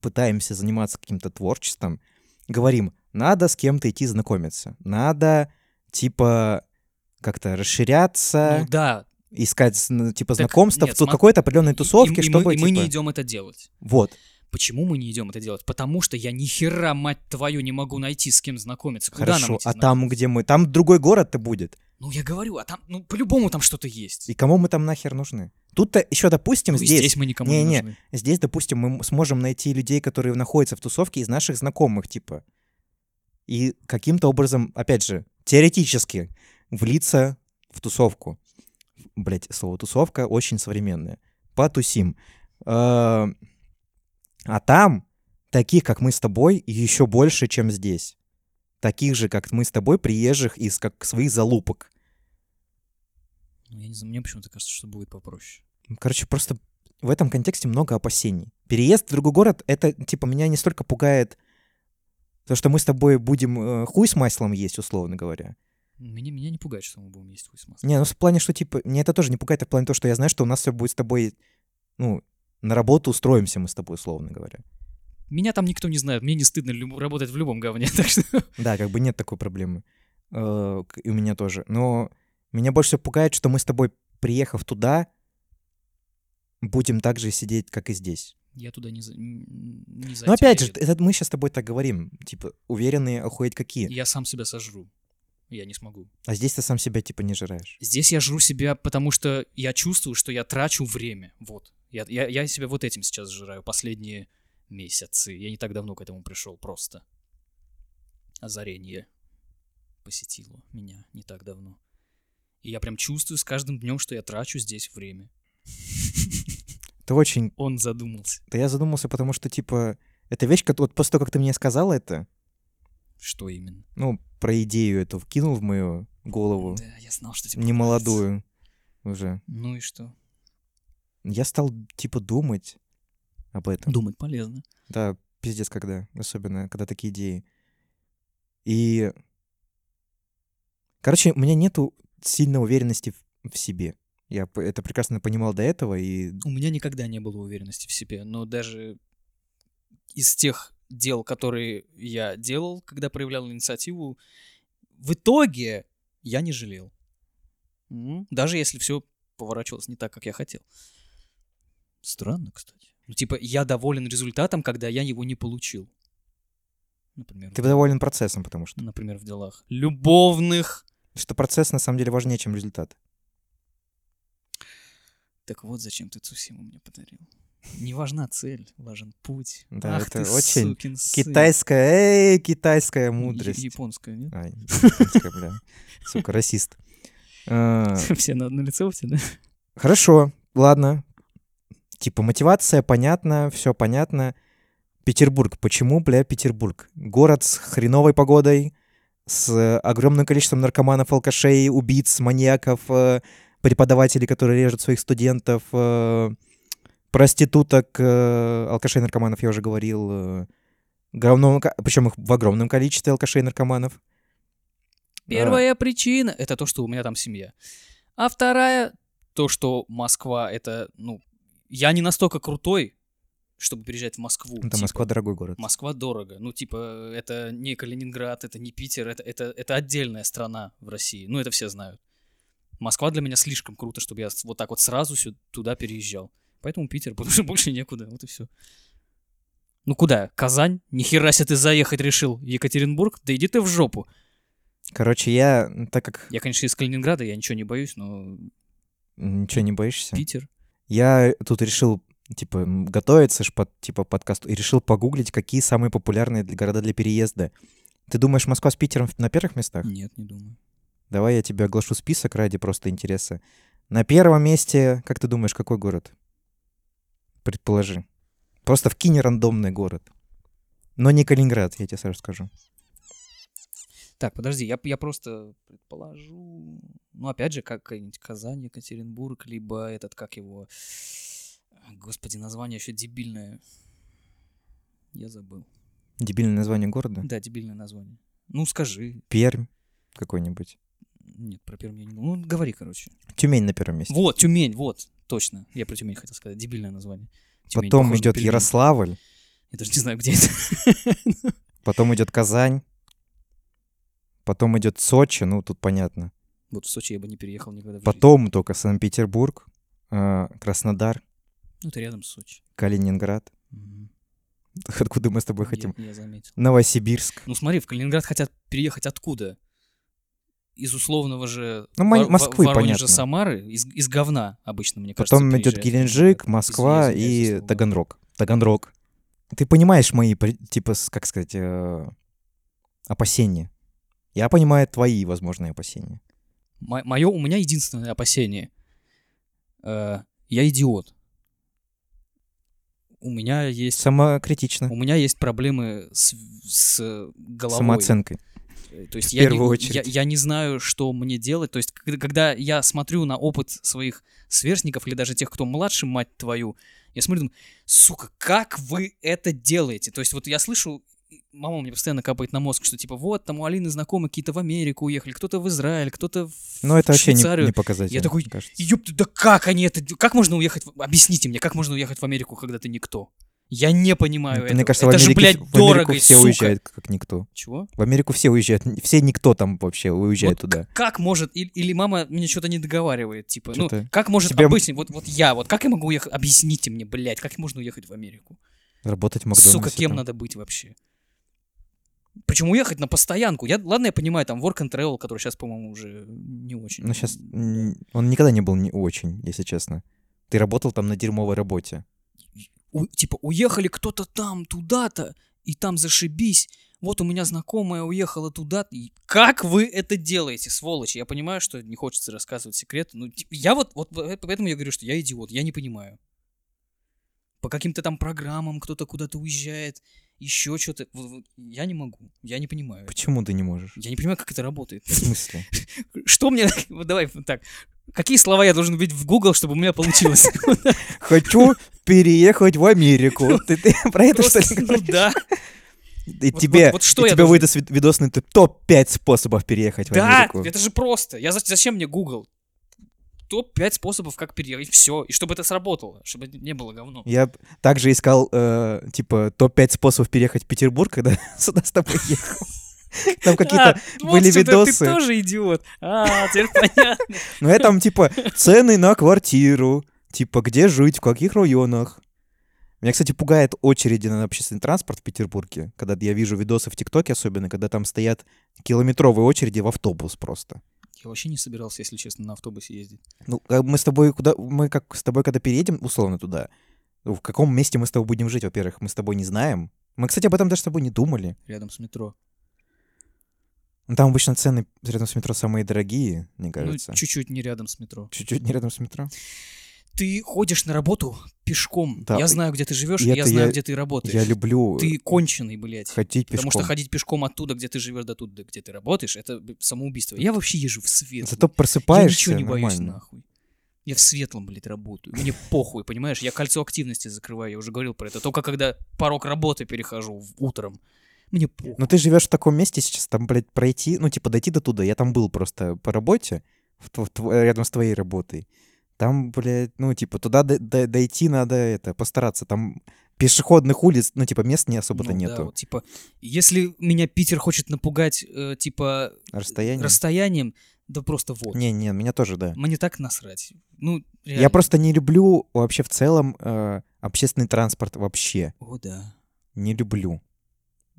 B: пытаемся заниматься каким-то творчеством, говорим, надо с кем-то идти знакомиться, надо, типа, как-то расширяться,
A: Ну да.
B: искать, типа,
A: Так
B: знакомства
A: нет,
B: в
A: сма-
B: какой-то определенной
A: и-
B: тусовке,
A: и, и
B: чтобы,
A: мы, и мы
B: типа,
A: не идем это делать.
B: Вот.
A: Почему мы не идем это делать? Потому что я ни хера, мать твою, не могу найти, с кем знакомиться. Куда нам
B: Хорошо,
A: идти
B: а там, где мы... Там другой город-то будет.
A: Ну, я говорю, а там, ну, по-любому там что-то есть.
B: И кому мы там нахер нужны? Тут-то еще, допустим,
A: Ну,
B: здесь...
A: здесь мы никому не
B: Не-не,
A: нужны.
B: Здесь, допустим, мы сможем найти людей, которые находятся в тусовке из наших знакомых, типа. И каким-то образом, опять же, теоретически влиться в тусовку. Блять, слово тусовка очень современное. Потусим. А а там таких, как мы с тобой, еще больше, чем здесь. Таких же, как мы с тобой, приезжих из как своих залупок.
A: Ну, я не знаю, мне почему-то кажется, что будет попроще.
B: Короче, просто в этом контексте много опасений. Переезд в другой город, это, типа, меня не столько пугает то, что мы с тобой будем э, хуй с маслом есть, условно говоря.
A: Меня, меня не пугает, что мы будем есть хуй с маслом.
B: Не, ну в плане, что, типа, мне это тоже не пугает, а в плане того, что я знаю, что у нас все будет с тобой, ну, на работу устроимся мы с тобой, условно говоря.
A: Меня там никто не знает, мне не стыдно люб- работать в любом говне, так что...
B: Да, как бы нет такой проблемы. Э, И у меня тоже. Но меня больше всего пугает, что мы с тобой, приехав туда, будем так же сидеть, как и здесь.
A: Я туда не, за- не
B: Но опять же, это мы сейчас с тобой так говорим, типа, уверенные охуеть какие.
A: Я сам себя сожру. Я не смогу.
B: А здесь ты сам себя, типа, не жираешь.
A: Здесь я жру себя, потому что я чувствую, что я трачу время. Вот. Я, я, я себя вот этим сейчас жираю последние месяцы. Я не так давно к этому пришел просто. Озарение посетило меня не так давно. И я прям чувствую с каждым днем, что я трачу здесь время.
B: Это очень...
A: Он задумался.
B: Да я задумался, потому что, типа, эта вещь, как- вот после того, как ты мне сказал это,
A: Что именно?
B: ну, про идею эту вкинул в мою голову,
A: Да, я знал, что тебе
B: не
A: понравится.
B: молодую уже,
A: Ну и что?
B: Я стал, типа, думать об этом.
A: Думать полезно.
B: Да, пиздец, когда, особенно, когда такие идеи. И, короче, у меня нету сильной уверенности в, в себе. Я это прекрасно понимал до этого, и
A: У меня никогда не было уверенности в себе, но даже из тех дел, которые я делал, когда проявлял инициативу, в итоге я не жалел. Даже если все поворачивалось не так, как я хотел. Странно, кстати. Ну, типа, я доволен результатом, когда я его не получил. Например,
B: ты доволен процессом, потому что...
A: например, в делах любовных.
B: Что процесс, на самом деле, важнее, чем результат.
A: Так вот, зачем ты Цусиму мне подарил. Не важна цель, важен путь.
B: Да,
A: Ах
B: это
A: ты,
B: очень
A: сукин сын.
B: Китайская, эй, китайская мудрость.
A: Японская, нет?
B: Ай, японская, бля. Сука, расист. А,
A: Все на одно лицо у тебя, да?
B: Хорошо, ладно. Типа мотивация понятна, все понятно. Петербург. Почему, бля, Петербург? Город с хреновой погодой, с огромным количеством наркоманов, алкашей, убийц, маньяков, э, преподавателей, которые режут своих студентов, э, проституток, э, алкашей, наркоманов, я уже говорил. э, ко- Причем их в огромном количестве алкашей, наркоманов.
A: Первая причина — это то, что у меня там семья. А вторая — то, что Москва — это, ну, я не настолько крутой, чтобы переезжать в Москву.
B: Это
A: Типа,
B: Москва дорогой город.
A: Москва дорого. Ну, типа, это не Калининград, это не Питер, это, это, это отдельная страна в России. Ну, это все знают. Москва для меня слишком круто, чтобы я вот так вот сразу сю- туда переезжал. Поэтому Питер, потому что больше некуда. Вот и все. Ну куда? Казань? Нихера себе ты заехать решил. Екатеринбург? Да иди ты в жопу.
B: Короче, я, так как
A: Я, конечно, из Калининграда, я ничего не боюсь, но
B: ничего не боишься,
A: Питер.
B: Я тут решил, типа, готовиться ж под, типа, подкасту, и решил погуглить, какие самые популярные для- города для переезда. Ты думаешь, Москва с Питером на первых местах?
A: Нет, не думаю.
B: Давай я тебе оглашу список ради просто интереса. На первом месте, как ты думаешь, какой город? Предположи. Просто вкинь рандомный город. Но не Калининград, я тебе сразу скажу.
A: Так, подожди, я, я просто предположу. Ну, опять же, как какая-нибудь Казань, Екатеринбург, либо этот, как его... Господи, название еще дебильное. Я забыл.
B: Дебильное название города?
A: Да, дебильное название. Ну, скажи.
B: Пермь какой-нибудь.
A: Нет, про Пермь я не думал. Ну, говори, короче.
B: Тюмень на первом месте.
A: Вот, Тюмень, вот, точно. Я про Тюмень хотел сказать. Дебильное название. Тюмень,
B: Потом идет. Ярославль,
A: Я даже не знаю, где это.
B: потом идет Казань, потом идет Сочи, ну тут понятно.
A: Вот в Сочи я бы не переехал никогда в жизни.
B: Потом только Санкт-Петербург, а, Краснодар,
A: Ну, это рядом с Сочи.
B: Калининград.
A: Мгм.
B: Откуда мы с тобой
A: Я-
B: хотим?
A: Я заметил.
B: Новосибирск.
A: Ну смотри, в Калининград хотят переехать откуда? Из условного же
B: Ну,
A: Вор- Во-
B: Москвы,
A: Воронежа,
B: понятно.
A: Самары, из, из говна обычно, мне кажется,
B: Потом идет Геленджик. Москва
A: Извини, извиняюсь
B: и. Таганрог. Таганрог. Ты понимаешь мои, типа, как сказать, э, опасения. Я понимаю твои возможные опасения.
A: Мое, у меня единственное опасение. Э, я идиот. У меня есть...
B: Самокритично.
A: У меня есть проблемы с, с головой.
B: Самооценкой.
A: Э, То есть
B: В
A: я, не,
B: первую
A: я,
B: очередь.
A: я не знаю, что мне делать. То есть, когда, я смотрю на опыт своих сверстников или даже тех, кто младше, мать твою, я смотрю, думаю, сука, как вы это делаете? То есть, вот я слышу, мама мне постоянно капает на мозг, что типа, вот, там у Алины знакомые какие-то в Америку уехали, кто-то в Израиль, кто-то в
B: Но это вообще не, не показатель.
A: Я такой. Ёпта, да как они это... Как можно уехать... в- Объясните мне, как можно уехать в Америку, когда ты никто? Я не понимаю
B: Это,
A: этого.
B: Мне кажется, в
A: это же,
B: Америке,
A: блядь,
B: в Америку
A: дорого, и
B: все
A: сука.
B: уезжают как никто.
A: Чего?
B: В Америку все уезжают, все никто там вообще уезжает
A: Вот
B: туда.
A: Как может, и- или мама мне что-то не договаривает, типа, ну,
B: Чё-то
A: как может
B: тебе-
A: обычный, вот, вот я, вот как я могу уехать, объясните мне, блядь, как можно уехать в Америку?
B: Работать в Макдональдсе.
A: Сука, кем
B: там.
A: надо быть вообще? Причем уехать на постоянку. Я, ладно, я понимаю, там work and travel, который сейчас, по-моему, уже не очень.
B: Ну, сейчас он никогда не был не очень, если честно. Ты работал там на дерьмовой работе.
A: У- типа, уехали кто-то там, туда-то, и там зашибись. Вот у меня знакомая уехала туда. И как вы это делаете, сволочи? Я понимаю, что не хочется рассказывать секреты. Ну, я вот, вот по- поэтому я говорю, что я идиот, я не понимаю. По каким-то там программам кто-то куда-то уезжает, еще что-то. Я не могу, я не понимаю.
B: Почему ты не можешь?
A: Я не понимаю, как это работает.
B: В смысле?
A: Что мне... Вот давай так. Какие слова я должен вбить в Google, чтобы у меня получилось?
B: Хочу переехать в Америку. Ты, ты про это что ли
A: ну
B: говоришь?
A: да.
B: И
A: вот-
B: тебе,
A: вот- вот что
B: и
A: я
B: тебе
A: должен-
B: выдаст вид- видосный топ-5 способов переехать в
A: Да,
B: Америку.
A: это же просто. Я за- зачем мне Google? Топ-5 способов, как переехать. Все. И чтобы это сработало, чтобы это не было говно.
B: Я также искал, э, типа, топ-5 способов переехать в Петербург, когда сюда с тобой ехал. Там какие-то...
A: А,
B: были
A: сюда,
B: видосы.
A: Ты тоже идиот. А, теперь понятно.
B: Ну, я там, типа, цены на квартиру, типа, где жить, в каких районах. Меня, кстати, пугает очереди на общественный транспорт в Петербурге, когда я вижу видосы в ТикТоке особенно, когда там стоят километровые очереди в автобус просто.
A: Я вообще не собирался, если честно, на автобусе ездить.
B: Ну, мы с тобой куда... Мы как с тобой, когда переедем, условно, туда, ну, в каком месте мы с тобой будем жить, во-первых, мы с тобой не знаем. Мы, кстати, об этом даже с тобой не думали.
A: Рядом с метро.
B: Ну, там обычно цены рядом с метро самые дорогие, мне
A: Ну,
B: кажется.
A: чуть-чуть не рядом с метро.
B: Чуть-чуть не рядом с метро.
A: Ты ходишь на работу пешком.
B: Да.
A: Я знаю, где ты живешь, я знаю,
B: я-
A: где ты работаешь.
B: Я люблю
A: Ты конченый, блядь.
B: ходить пешком.
A: Потому что ходить пешком оттуда, где ты живешь, до туда, где ты работаешь, это самоубийство. Я вообще езжу в свет.
B: Зато
A: блядь.
B: просыпаешься
A: Я ничего не боюсь,
B: нормально.
A: нахуй. Я в светлом, блядь, работаю. Мне похуй, понимаешь? Я кольцо активности закрываю, я уже говорил про это. Только когда порог работы перехожу в- утром. Мне похуй.
B: Но ты живешь в таком месте сейчас, там, блядь, пройти, ну, типа, дойти до туда. Я там был просто по работе, в в тв- рядом с твоей работой. Там, блядь, ну, типа, туда д- д- дойти надо, это, постараться. Там пешеходных улиц, ну, типа, мест не особо-то
A: Ну да,
B: нету.
A: вот, типа, если меня Питер хочет напугать, э, типа,
B: Расстояние.
A: расстоянием, да просто вот.
B: Не-не, меня тоже, да.
A: Мне так насрать. Ну,
B: Я
A: реально.
B: просто не люблю вообще в целом э, общественный транспорт вообще.
A: О, да.
B: Не люблю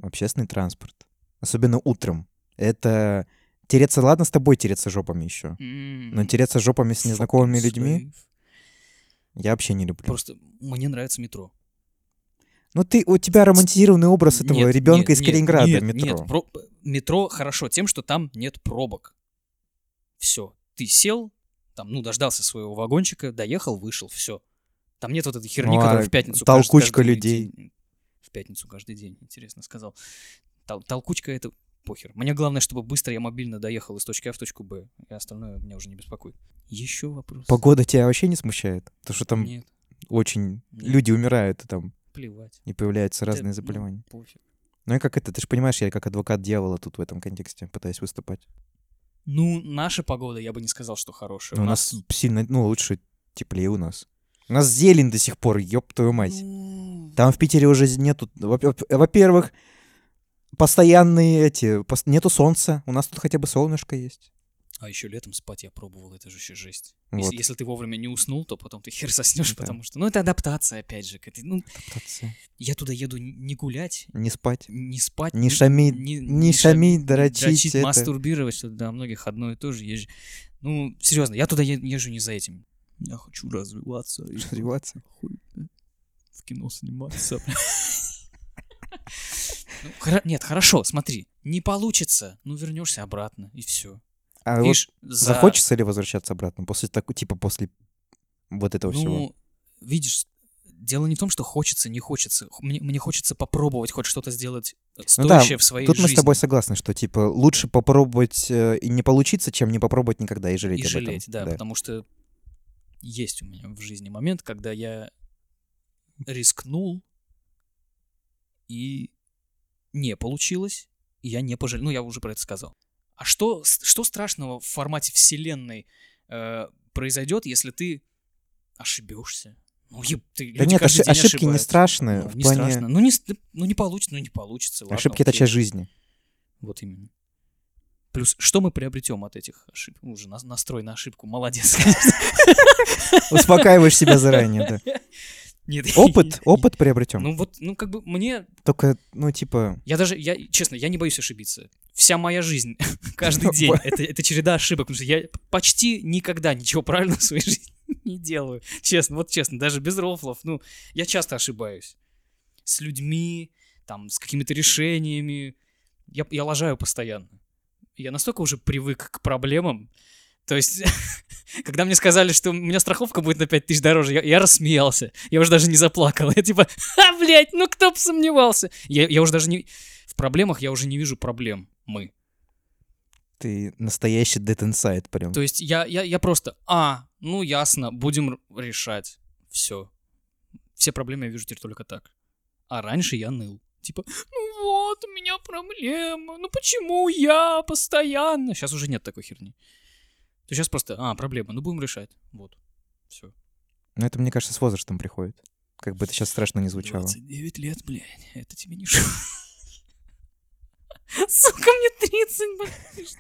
B: общественный транспорт. Особенно утром. Это тереться, ладно, с тобой тереться жопами еще. Но тереться жопами с незнакомыми
A: Fucking
B: людьми я вообще не люблю.
A: Просто мне нравится метро.
B: Ну ты, у тебя романтизированный образ этого
A: Нет,
B: ребенка
A: нет,
B: из
A: нет,
B: Калининграда
A: нет,
B: метро.
A: Нет, про- метро хорошо тем, что там нет пробок. Все. Ты сел, там, ну, дождался своего вагончика, доехал, вышел, все. Там нет вот этой херни,
B: Ну, а
A: которая в пятницу
B: толкучка
A: каждый
B: людей?
A: день- В пятницу каждый день, интересно сказал. Тол- толкучка это похер. Мне главное, чтобы быстро я мобильно доехал из точки А в точку Б. И остальное меня уже не беспокоит. Еще вопрос?
B: Погода тебя вообще не смущает? Потому что там
A: Нет,
B: очень...
A: Нет.
B: Люди умирают, и там
A: плевать.
B: и появляются
A: Да,
B: разные
A: ну,
B: заболевания.
A: пофиг.
B: Ну и как это, ты же понимаешь, я как адвокат дьявола тут в этом контексте пытаюсь выступать.
A: Ну, наша погода, я бы не сказал, что хорошая.
B: Ну, у нас сильно, ну, лучше теплее у нас. У нас зелень до сих пор, ёб твою мать.
A: Ну,
B: Там в Питере уже нету... во- во- Во-первых, постоянные эти... пос- Нету солнца. У нас тут хотя бы солнышко есть.
A: А еще летом спать я пробовал, это же еще жесть.
B: Вот.
A: Если, если ты вовремя не уснул, то потом ты хер заснешь,
B: Да.
A: потому что... Ну, это адаптация, опять же. к этой- ну,
B: Адаптация.
A: я туда еду не гулять,
B: Не спать.
A: не спать.
B: Не шамить,
A: не-
B: не
A: шам-
B: шамить, дрочить это.
A: мастурбировать, что для многих одно и то же езжу. Ну, серьезно, я туда езжу не за этим. Я хочу развиваться.
B: Развиваться.
A: хуй, в кино сниматься. Ну, хоро- Нет, хорошо, смотри, не получится, ну вернешься обратно и все.
B: А вот
A: Видишь, за-
B: захочется ли возвращаться обратно после такой, типа после вот этого всего?
A: Ну, видишь, дело не в том, что хочется, не хочется. Мне, мне хочется попробовать хоть что-то сделать э,
B: Ну да,
A: стоящее в своей
B: Тут мы
A: жизни.
B: с тобой согласны, что типа лучше попробовать э, и не получиться, чем не попробовать никогда и жалеть
A: и
B: об
A: жалеть,
B: этом.
A: да, потому что есть у меня в жизни момент, когда я рискнул и не получилось, и я не пожалел. Ну, я уже про это сказал. А что, что страшного в формате вселенной э, произойдет, если ты ошибешься? Ну, еб, ты,
B: Да нет,
A: каждый
B: оши-
A: день
B: ошибки не
A: ошибаются.
B: страшные.
A: Ну,
B: в
A: не
B: плане-
A: страшно. Ну не, ну, не получится, ну не получится. ладно,
B: Ошибки — это часть жизни.
A: Вот именно. Плюс, что мы приобретем от этих ошибок? Ну, Уже на- настрой на ошибку. Молодец.
B: Успокаиваешь себя заранее, да.
A: Нет,
B: Опыт, опыт приобретем.
A: Ну вот, ну как бы мне,
B: Только, ну, типа,
A: я даже, я, честно, я не боюсь ошибиться. Вся моя жизнь, каждый день, это, это череда ошибок, потому что я почти никогда ничего правильного в своей жизни не делаю. Честно, вот честно, даже без рофлов, ну, я часто ошибаюсь. С людьми, там, с какими-то решениями. Я, я лажаю постоянно. Я настолько уже привык к проблемам. То есть, когда мне сказали, что у меня страховка будет на 5 тысяч дороже, я, я рассмеялся. Я уже даже не заплакал. Я типа, а, блядь, ну кто бы сомневался. Я, я уже даже не... В проблемах я уже не вижу проблем. Мы.
B: ты настоящий Dead Inside прям.
A: То есть я, я, я просто, а, ну ясно, будем решать. Все. Все проблемы я вижу теперь только так. А раньше я ныл. Типа, ну вот, у меня проблема, ну почему я постоянно? Сейчас уже нет такой херни. То сейчас просто, а, проблема, ну будем решать. Вот. Все.
B: Но это, мне кажется, с возрастом приходит. Как бы это сейчас страшно не звучало.
A: 29 лет, блядь, это тебе не шо. Сука, мне 30, блядь.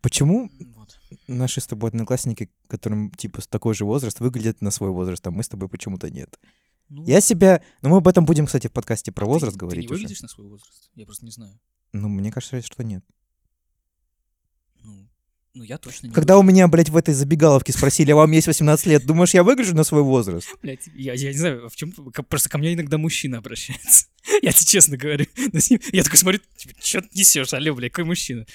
B: Почему
A: Вот.
B: наши с тобой одноклассники, которым, типа, с такой же возраст, выглядят на свой возраст, а мы с тобой почему-то нет?
A: Ну,
B: Я себя... Ну, мы об этом будем, кстати, в подкасте про
A: ты-
B: возраст
A: Ты
B: говорить
A: не
B: уже.
A: выглядишь на свой возраст? Я просто не знаю.
B: Ну, мне кажется, что нет.
A: Ну, ну я точно не
B: Когда у меня, блядь, в этой забегаловке спросили, а вам есть 18 лет, думаешь, я выгляжу на свой возраст?
A: Блядь, я, я не знаю, в чем просто ко мне иногда мужчина обращается. Я тебе честно говорю. Я такой смотрю, что ты несешь, алло, блядь, какой мужчина?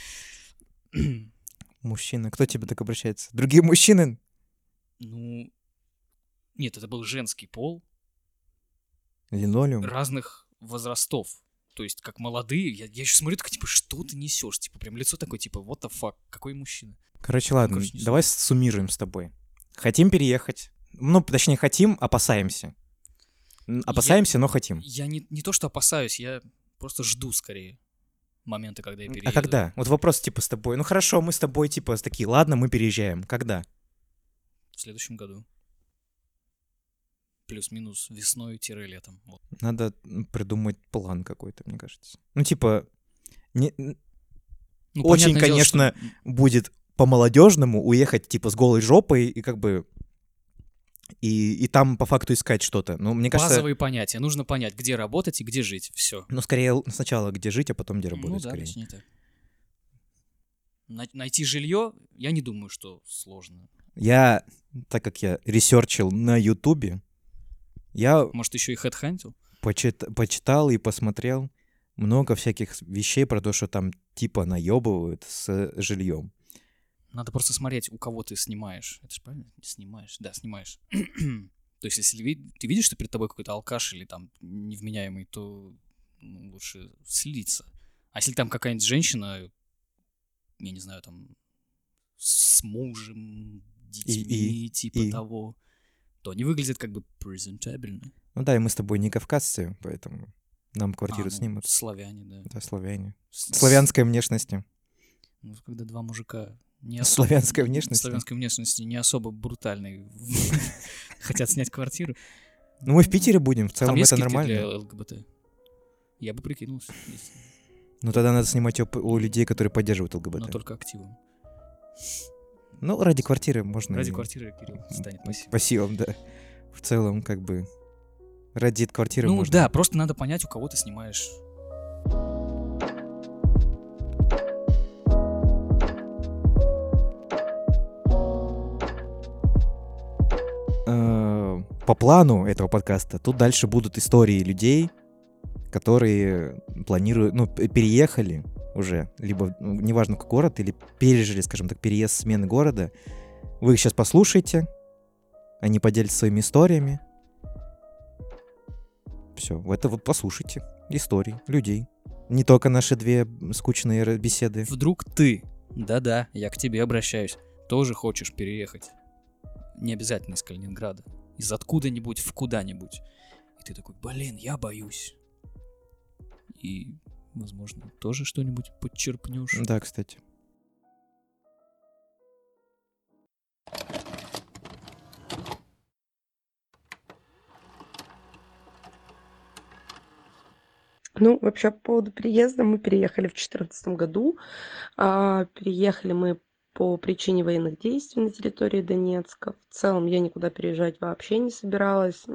B: Мужчина. Кто тебе так обращается? Другие мужчины?
A: Ну, нет, это был женский пол
B: Линолеум?
A: разных возрастов. То есть, как молодые, я, я еще смотрю, такой, типа, что ты несешь? Типа, прям лицо такое, типа, what the fuck, какой мужчина?
B: Короче, ладно,
A: короче,
B: давай суммируем с тобой. Хотим переехать. Ну, точнее, хотим, опасаемся. Опасаемся, но хотим.
A: Я не, не то, что опасаюсь, я просто жду скорее момента, когда я перееду.
B: А когда? Вот вопрос типа с тобой. Ну хорошо, мы с тобой типа такие, ладно, мы переезжаем. Когда?
A: В следующем году. Плюс-минус весной-летом. Вот.
B: Надо придумать план какой-то, мне кажется. Ну типа, не-
A: Ну,
B: Очень,
A: понятное дело,
B: конечно,
A: что-
B: будет по-молодежному уехать типа с голой жопой и как бы... И, и там по факту искать что-то. Ну, мне кажется,
A: Базовые понятия. Нужно понять, где работать и где жить. Все.
B: ну, скорее сначала где жить, а потом где работать,
A: ну да,
B: скорее.
A: точнее так. Най- найти жилье, я не думаю, что сложно.
B: Я, так как я research ил на Ютубе, я
A: Может, еще и headhunt ил?
B: почит- почитал и посмотрел много всяких вещей про то, что там типа наебывают с жильем.
A: Надо просто смотреть, у кого ты снимаешь. Это же правильно? Снимаешь. Да, снимаешь. То есть, если ты видишь, что перед тобой какой-то алкаш или там невменяемый, то ну, лучше слиться. А если там какая-нибудь женщина, я не знаю, там с мужем, детьми, типа
B: и.
A: того, то они выглядят как бы презентабельно.
B: Ну да, и мы с тобой не кавказцы, поэтому нам квартиру
A: А, ну,
B: снимут.
A: Славяне, да.
B: Да, славяне.
A: С-
B: Славянской внешности.
A: Ну, когда два мужика не особо-
B: Славянской внешности.
A: славянской внешности не особо брутальные хотят снять квартиру.
B: Ну мы в Питере будем, в целом это нормально.
A: для ЛГБТ? Я бы прикинулся,
B: Ну тогда надо снимать у, людей, которые поддерживают
A: но
B: ЛГБТ.
A: только активом.
B: Ну, ради квартиры можно.
A: Ради
B: и
A: квартиры Кирилл станет пассивом.
B: Пассивом, да. В целом, как бы, ради квартиры
A: Ну
B: можно.
A: да, просто надо понять, у кого ты снимаешь.
B: Э, По плану этого подкаста тут дальше будут истории людей, которые планируют, ну, переехали уже, либо, ну, неважно, какой город, или пережили, скажем так, переезд смены города. Вы их сейчас послушаете, они поделятся своими историями. Все, это вот послушайте истории людей. Не только наши две скучные беседы.
A: Вдруг ты, да-да, я к тебе обращаюсь, тоже хочешь переехать. Не обязательно из Калининграда. Из откуда-нибудь в куда-нибудь. И ты такой, блин, я боюсь. И, возможно, тоже что-нибудь подчерпнешь.
B: Да, кстати.
C: Ну, вообще, по поводу приезда мы переехали в 2014 году. А, переехали мы по причине военных действий на территории Донецка. В целом я никуда переезжать вообще не собиралась.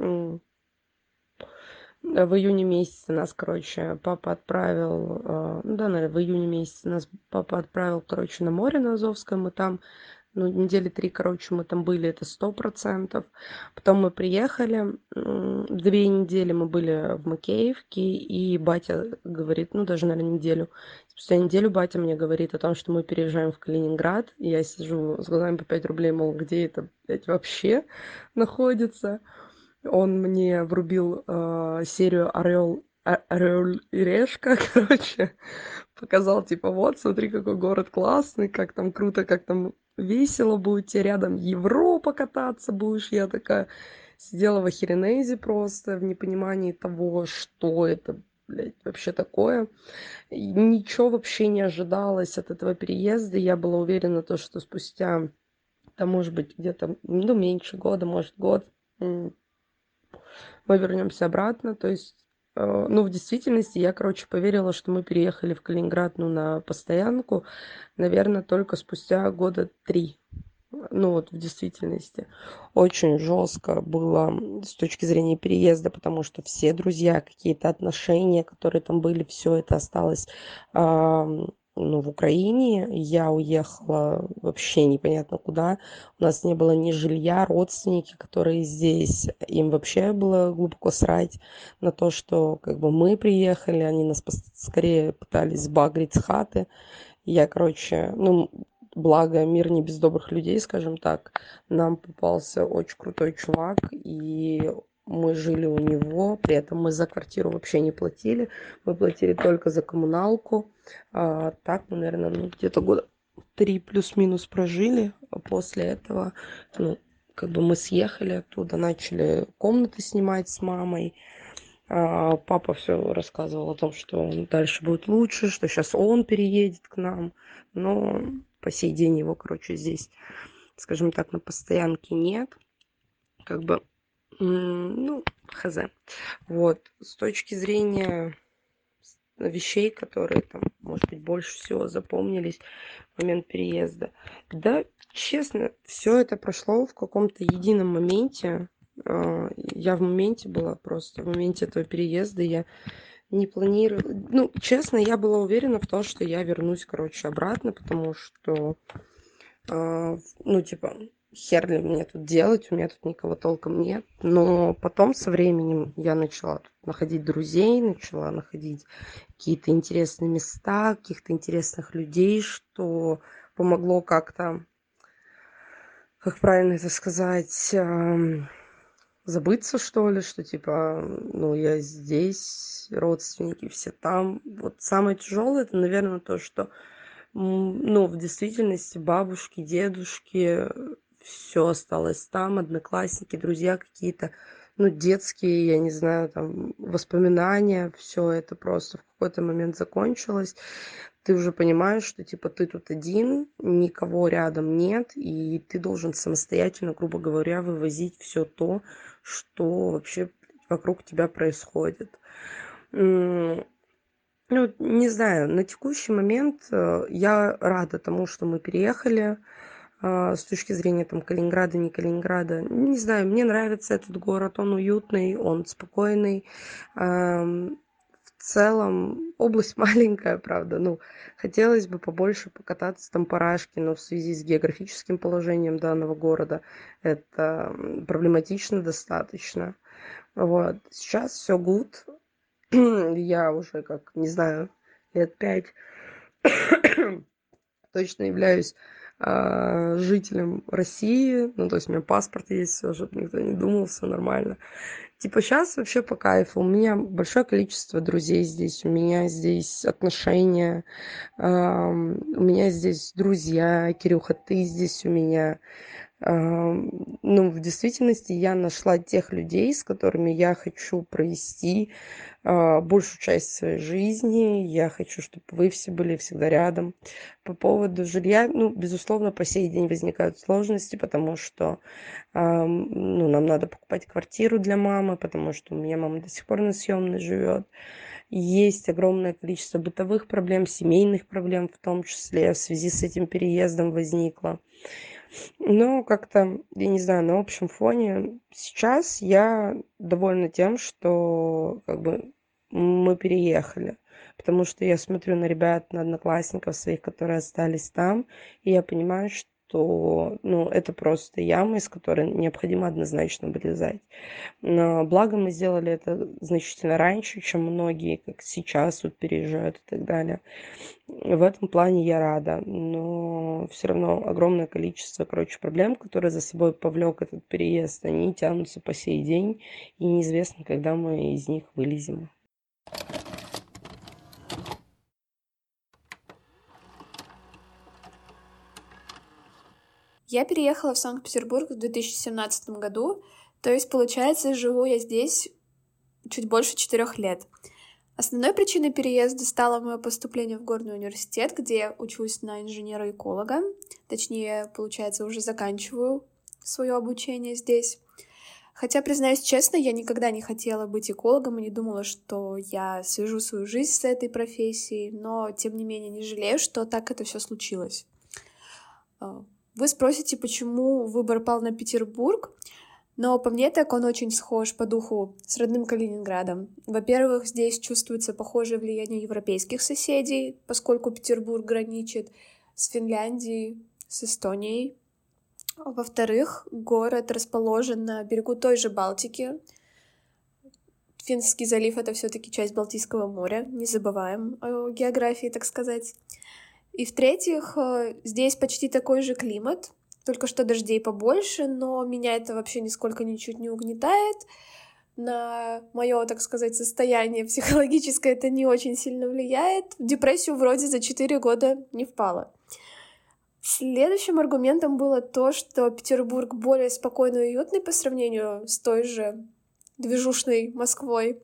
C: В июне месяце нас, короче, папа отправил, а, ну да, наверное, в июне месяце нас папа отправил, короче, на море на Азовское. Мы там ну, недели три, короче, мы там были, это сто процентов. Потом мы приехали, две недели мы были в Макеевке, и батя говорит, ну, даже, наверное, неделю. Спустя неделю батя мне говорит о том, что мы переезжаем в Калининград. И я сижу с глазами по 5 рублей, мол, где это, блядь, вообще находится. Он мне врубил э, серию Орел Орел и Решка, короче, показал, типа, вот, смотри, какой город классный, как там круто, как там весело будет тебе рядом Европа кататься будешь. Я такая сидела в охеренезе просто, в непонимании того, что это, блядь, вообще такое. И ничего вообще не ожидалось от этого переезда. Я была уверена, то, что спустя, там, может быть, где-то, ну, меньше года, может, год, мы вернемся обратно. То есть Э, ну, в действительности, я, короче, поверила, что мы переехали в Калининград, ну, на постоянку, наверное, только спустя года три. Ну, вот в действительности. Очень жестко было с точки зрения переезда, потому что все друзья, какие-то отношения, которые там были, все это осталось ну, в Украине. Я уехала вообще непонятно куда. У нас не было ни жилья, родственники, которые здесь. Им вообще было глубоко срать на то, что как бы мы приехали. Они нас скорее пытались сбагрить с хаты. Я, короче, ну, благо мир не без добрых людей, скажем так. Нам попался очень крутой чувак, и мы жили у него, при этом мы за квартиру вообще не платили, мы платили только за коммуналку. А, так мы, наверное, ну, где-то года три плюс-минус прожили. А после этого, ну, как бы мы съехали оттуда, начали комнаты снимать с мамой. А, папа все рассказывал о том, что дальше будет лучше, что сейчас он переедет к нам. Но по сей день его, короче, здесь, скажем так, на постоянке нет. Как бы ну, хз. Вот. С точки зрения вещей, которые там, может быть, больше всего запомнились в момент переезда. Да, честно, все это прошло в каком-то едином моменте. А, я в моменте была просто, в моменте этого переезда я не планирую. Ну, честно, я была уверена в том, что я вернусь, короче, обратно, потому что, а, ну, типа, хер ли мне тут делать, у меня тут никого толком нет. Но потом со временем я начала находить друзей, начала находить какие-то интересные места, каких-то интересных людей, что помогло как-то, как правильно это сказать, забыться, что ли, что типа, ну, я здесь, родственники все там. Вот самое тяжелое, это, наверное, то, что ну, в действительности бабушки, дедушки, все осталось там, одноклассники, друзья какие-то, ну, детские, я не знаю, там, воспоминания, все это просто в какой-то момент закончилось. Ты уже понимаешь, что, типа, ты тут один, никого рядом нет, и ты должен самостоятельно, грубо говоря, вывозить все то, что вообще вокруг тебя происходит. Ну, не знаю, на текущий момент э, я рада тому, что мы переехали, с точки зрения там Калининграда, не Калининграда. Не знаю, мне нравится этот город, он уютный, он спокойный. В целом область маленькая, правда, ну, хотелось бы побольше покататься там по Рашке, но в связи с географическим положением данного города это проблематично достаточно. Вот. Сейчас все good. Я уже, как, не знаю, лет пять точно являюсь а, жителем России, ну, то есть у меня паспорт есть, все, чтобы никто не думал, все нормально. Типа сейчас вообще по кайфу. У меня большое количество друзей здесь, у меня здесь отношения, у меня здесь друзья, Кирюха, ты здесь у меня. Ну, в действительности я нашла тех людей, с которыми я хочу провести а, большую часть своей жизни. Я хочу, чтобы вы все были всегда рядом. По поводу жилья, ну, безусловно, по сей день возникают сложности, потому что ну, нам надо покупать квартиру для мамы, потому что у меня мама до сих пор на съемной живет. есть огромное количество бытовых проблем, семейных проблем в том числе в связи с этим переездом возникло. Но как-то, я не знаю, на общем фоне сейчас я довольна тем, что как бы мы переехали. Потому что я смотрю на ребят, на одноклассников своих, которые остались там, и я понимаю, что то ну это просто яма из которой необходимо однозначно вылезать. Но благо мы сделали это значительно раньше чем многие как сейчас вот переезжают и так далее. В этом плане я рада но все равно огромное количество короче проблем которые за собой повлек этот переезд они тянутся по сей день и неизвестно когда мы из них вылезем
D: Я переехала в Санкт-Петербург в 2017 году, то есть, получается, живу я здесь чуть больше четырех лет. Основной причиной переезда стало мое поступление в горный университет, где я учусь на инженера-эколога. Точнее, получается, уже заканчиваю свое обучение здесь. Хотя, признаюсь честно, я никогда не хотела быть экологом и не думала, что я свяжу свою жизнь с этой профессией, но, тем не менее, не жалею, что так это все случилось. Вы спросите, почему выбор пал на Петербург? Но по мне так он очень схож по духу с родным Калининградом. Во-первых, здесь чувствуется похожее влияние европейских соседей, поскольку Петербург граничит с Финляндией, с Эстонией. Во-вторых, город расположен на берегу той же Балтики. Финский залив — это все таки часть Балтийского моря, не забываем о географии, так сказать. И в-третьих, э, здесь почти такой же климат, только что дождей побольше, но меня это вообще нисколько ничуть не угнетает. На мое, так сказать, состояние психологическое это не очень сильно влияет. В депрессию вроде за 4 года не впала. Следующим аргументом было то, что Петербург более спокойный и уютный по сравнению с той же движушной Москвой.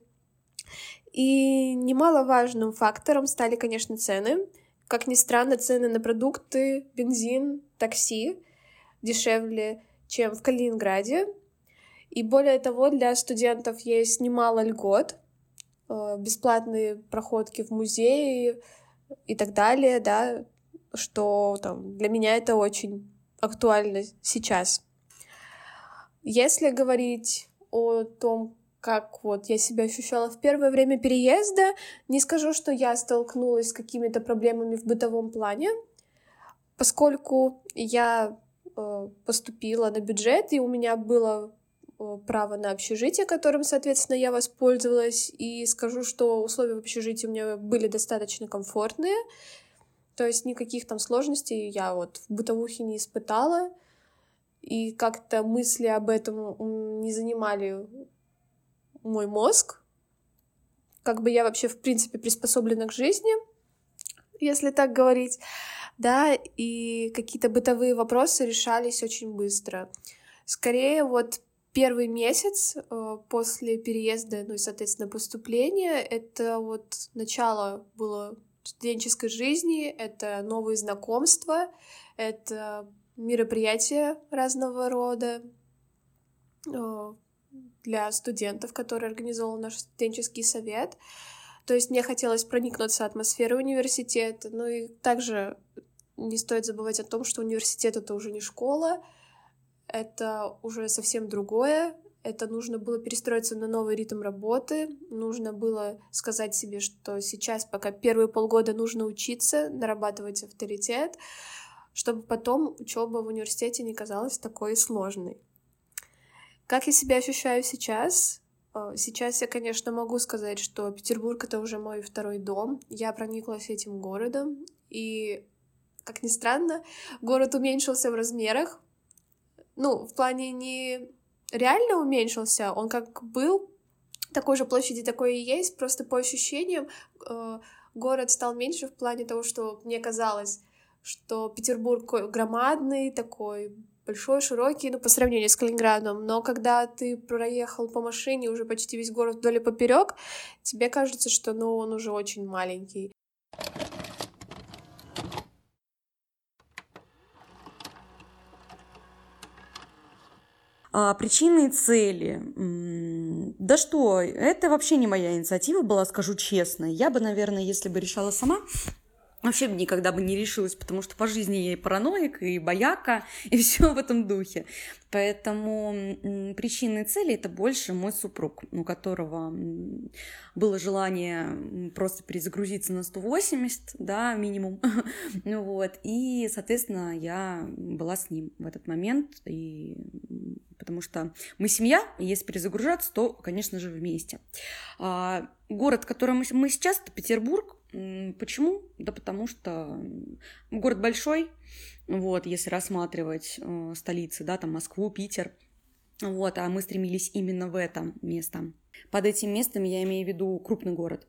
D: И немаловажным фактором стали, конечно, цены — как ни странно, цены на продукты, бензин, такси дешевле, чем в Калининграде. И более того, для студентов есть немало льгот, э, бесплатные проходки в музеи и так далее, да, что там, для меня это очень актуально сейчас. Если говорить о том, как вот я себя ощущала в первое время переезда. Не скажу, что я столкнулась с какими-то проблемами в бытовом плане, поскольку я э, поступила на бюджет, и у меня было э, право на общежитие, которым, соответственно, я воспользовалась. И скажу, что условия в общежитии у меня были достаточно комфортные. То есть никаких там сложностей я вот в бытовухе не испытала. И как-то мысли об этом не занимали мой мозг, как бы я вообще, в принципе, приспособлена к жизни, если так говорить, да, и какие-то бытовые вопросы решались очень быстро. Скорее, вот первый месяц э, после переезда, ну и, соответственно, поступления, это вот начало было студенческой жизни, это новые знакомства, это мероприятия разного рода, э, для студентов, который организовал наш студенческий совет. То есть мне хотелось проникнуться атмосферой университета. Ну и также не стоит забывать о том, что университет — это уже не школа, это уже совсем другое. Это нужно было перестроиться на новый ритм работы, нужно было сказать себе, что сейчас пока первые полгода нужно учиться, нарабатывать авторитет, чтобы потом учеба в университете не казалась такой сложной. Как я себя ощущаю сейчас? Э, сейчас я, конечно, могу сказать, что Петербург — это уже мой второй дом. Я прониклась этим городом, и, как ни странно, город уменьшился в размерах. Ну, в плане не реально уменьшился, он как был, такой же площади такой и есть, просто по ощущениям э, город стал меньше в плане того, что мне казалось, что Петербург громадный, такой большой, широкий, ну, по сравнению с Калининградом, но когда ты проехал по машине уже почти весь город вдоль и поперек, тебе кажется, что, ну, он уже очень маленький.
E: А, причины и цели. Да что, это вообще не моя инициатива была, скажу честно. Я бы, наверное, если бы решала сама, вообще никогда бы не решилась, потому что по жизни я и параноик, и бояка, и все в этом духе. Поэтому причины и цели это больше мой супруг, у которого было желание просто перезагрузиться на 180, да, минимум. ну вот, и, соответственно, я была с ним в этот момент, и потому что мы семья, и если перезагружаться, то, конечно же, вместе. А, город, в котором мы сейчас, это Петербург, Почему? Да потому что город большой, вот, если рассматривать э, столицы, да, там Москву, Питер, вот, а мы стремились именно в это место. Под этим местом я имею в виду крупный город.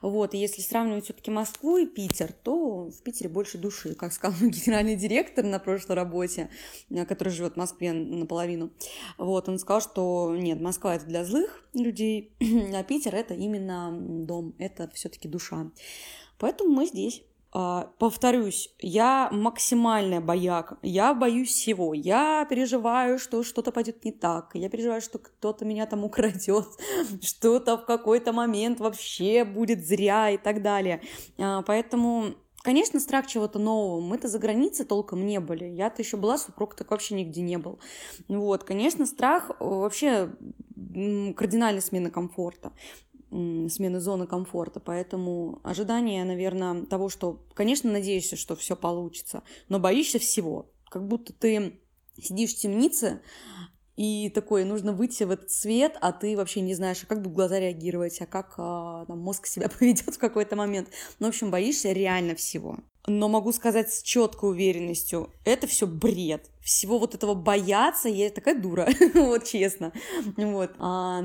E: Вот, и если сравнивать все-таки Москву и Питер, то в Питере больше души, как сказал мой генеральный директор на прошлой работе, э, который живет в Москве наполовину. Вот, он сказал, что нет, Москва это для злых людей, а Питер это именно дом, это все-таки душа. Поэтому мы здесь. А, повторюсь, я максимальная бояк, я боюсь всего, я переживаю, что что-то пойдет не так, я переживаю, что кто-то меня там украдет, что-то в какой-то момент вообще будет зря и так далее. А, поэтому Конечно, страх чего-то нового. Мы-то за границей толком не были. Я-то еще была, супруг так вообще нигде не был. Вот, конечно, страх э, вообще кардинальная смена комфорта смены зоны комфорта. Поэтому ожидание, наверное, того, что, конечно, надеешься, что все получится, но боишься всего. Как будто ты сидишь в темнице, и такой, нужно выйти в этот свет, а ты вообще не знаешь, а как будут глаза реагировать, а как а, там, мозг себя поведет в какой-то момент. Ну, в общем, боишься реально всего. Но могу сказать с четкой уверенностью, это все бред. Всего вот этого бояться, я такая дура, вот честно. Вот. А,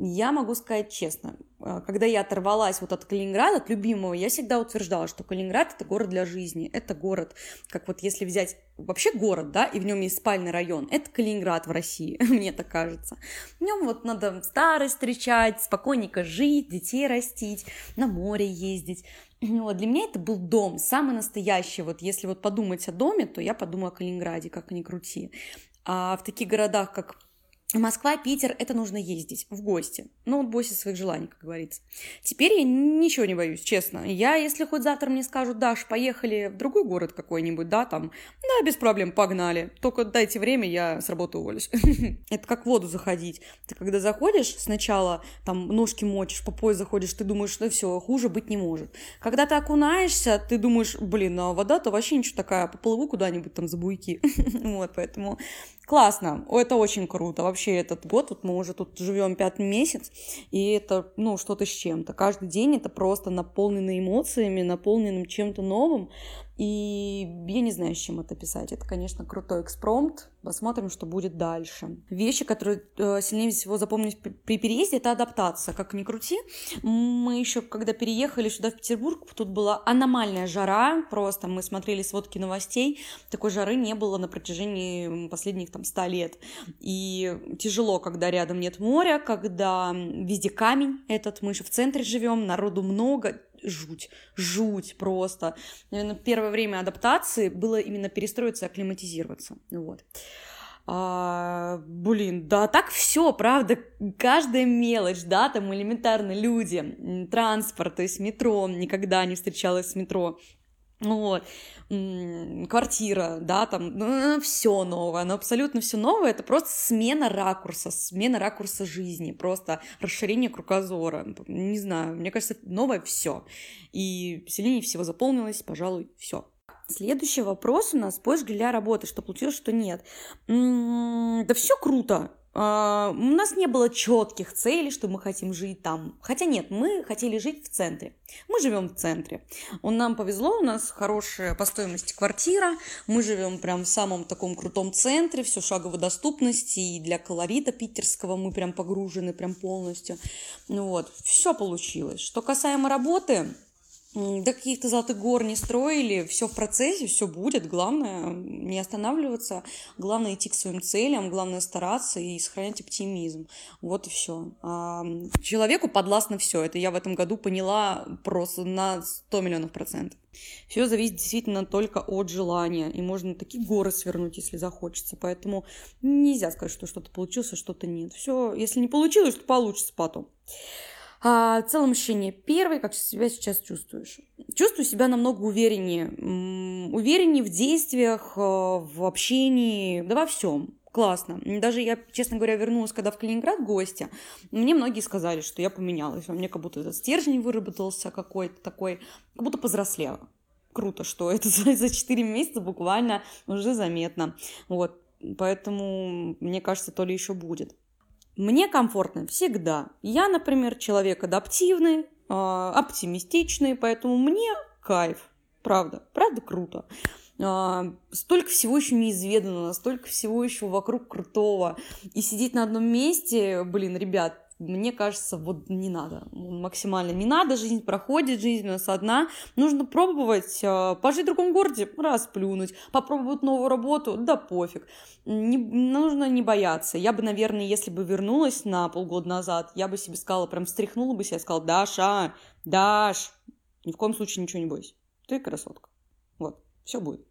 E: я могу сказать честно, а, когда я оторвалась вот от Калининграда, от любимого, я всегда утверждала, что Калининград это город для жизни, это город, как вот если взять вообще город, да, и в нем есть спальный район, это Калининград в России, мне так кажется. В нем вот надо старость встречать, спокойненько жить, детей растить, на море ездить. Вот, для меня это был дом, самый настоящий. Вот если вот подумать о доме, то я подумаю о Калининграде, как ни крути. А в таких городах, как Москва, Питер, это нужно ездить в гости. Ну, вот бойся своих желаний, как говорится. Теперь я ничего не боюсь, честно. Я, если хоть завтра мне скажут, Даш, поехали в другой город какой-нибудь, да, там, да, без проблем, погнали. Только дайте время, я с работы уволюсь. Это как в воду заходить. Ты когда заходишь, сначала там ножки мочишь, по пояс заходишь, ты думаешь, что все, хуже быть не может. Когда ты окунаешься, ты думаешь, блин, а вода-то вообще ничего такая, поплыву куда-нибудь там за буйки. Вот, поэтому классно, это очень круто. Вообще этот год, вот мы уже тут живем пятый месяц, и это, ну, что-то с чем-то. Каждый день это просто наполнено эмоциями, наполненным чем-то новым. И я не знаю, с чем это писать. Это, конечно, крутой экспромт. Посмотрим, что будет дальше. Вещи, которые э, сильнее всего запомнить при переезде, это адаптация. Как ни крути. Мы еще, когда переехали сюда, в Петербург, тут была аномальная жара. Просто мы смотрели сводки новостей. Такой жары не было на протяжении последних там 100 лет. И тяжело, когда рядом нет моря, когда везде камень этот. Мы еще в центре живем, народу много жуть, жуть просто. Наверное, первое время адаптации было именно перестроиться акклиматизироваться. Вот. А, блин, да так все, правда, каждая мелочь, да, там элементарно люди, транспорт, то есть метро, никогда не встречалась с метро, вот, квартира, да, там, ну, все новое, но абсолютно все новое, это просто смена ракурса, смена ракурса жизни, просто расширение кругозора, не знаю, мне кажется, новое все, и сильнее всего заполнилось, пожалуй, все. Следующий вопрос у нас поиск для работы, что получилось, что нет. М-м, да все круто, у нас не было четких целей, что мы хотим жить там. Хотя нет, мы хотели жить в центре. Мы живем в центре. Он нам повезло, у нас хорошая по стоимости квартира. Мы живем прям в самом таком крутом центре, все шаговой доступности. И для колорита питерского мы прям погружены прям полностью. Ну вот, все получилось. Что касаемо работы, до каких-то золотых гор не строили, все в процессе, все будет. Главное не останавливаться, главное идти к своим целям, главное стараться и сохранять оптимизм. Вот и все. А человеку подвластно все. Это я в этом году поняла просто на 100 миллионов процентов. Все зависит действительно только от желания, и можно такие горы свернуть, если захочется. Поэтому нельзя сказать, что что-то получилось, а что-то нет. Все, если не получилось, то получится потом. А, целом ощущение. Первое, как себя сейчас чувствуешь? Чувствую себя намного увереннее. Увереннее в действиях, э, в общении, да во всем. Классно. Даже я, честно говоря, вернулась, когда в Калининград гостя, мне многие сказали, что я поменялась. У меня как будто этот стержень выработался какой-то такой, как будто повзрослела. Круто, что это за, за 4 месяца буквально уже заметно. Вот. Поэтому, мне кажется, то ли еще будет. Мне комфортно всегда. Я, например, человек адаптивный, а, оптимистичный, поэтому мне кайф. Правда, правда круто. А, столько всего еще неизведанного, столько всего еще вокруг крутого. И сидеть на одном месте, блин, ребят, мне кажется, вот не надо, максимально не надо, жизнь проходит, жизнь у нас одна, нужно пробовать, а, пожить в другом городе, расплюнуть, попробовать новую работу, да пофиг, не, нужно не бояться. Я бы, наверное, если бы вернулась на полгода назад, я бы себе сказала, прям встряхнула бы себя, сказала, Даша, Даш, ни в коем случае ничего не бойся, ты красотка, вот, все будет.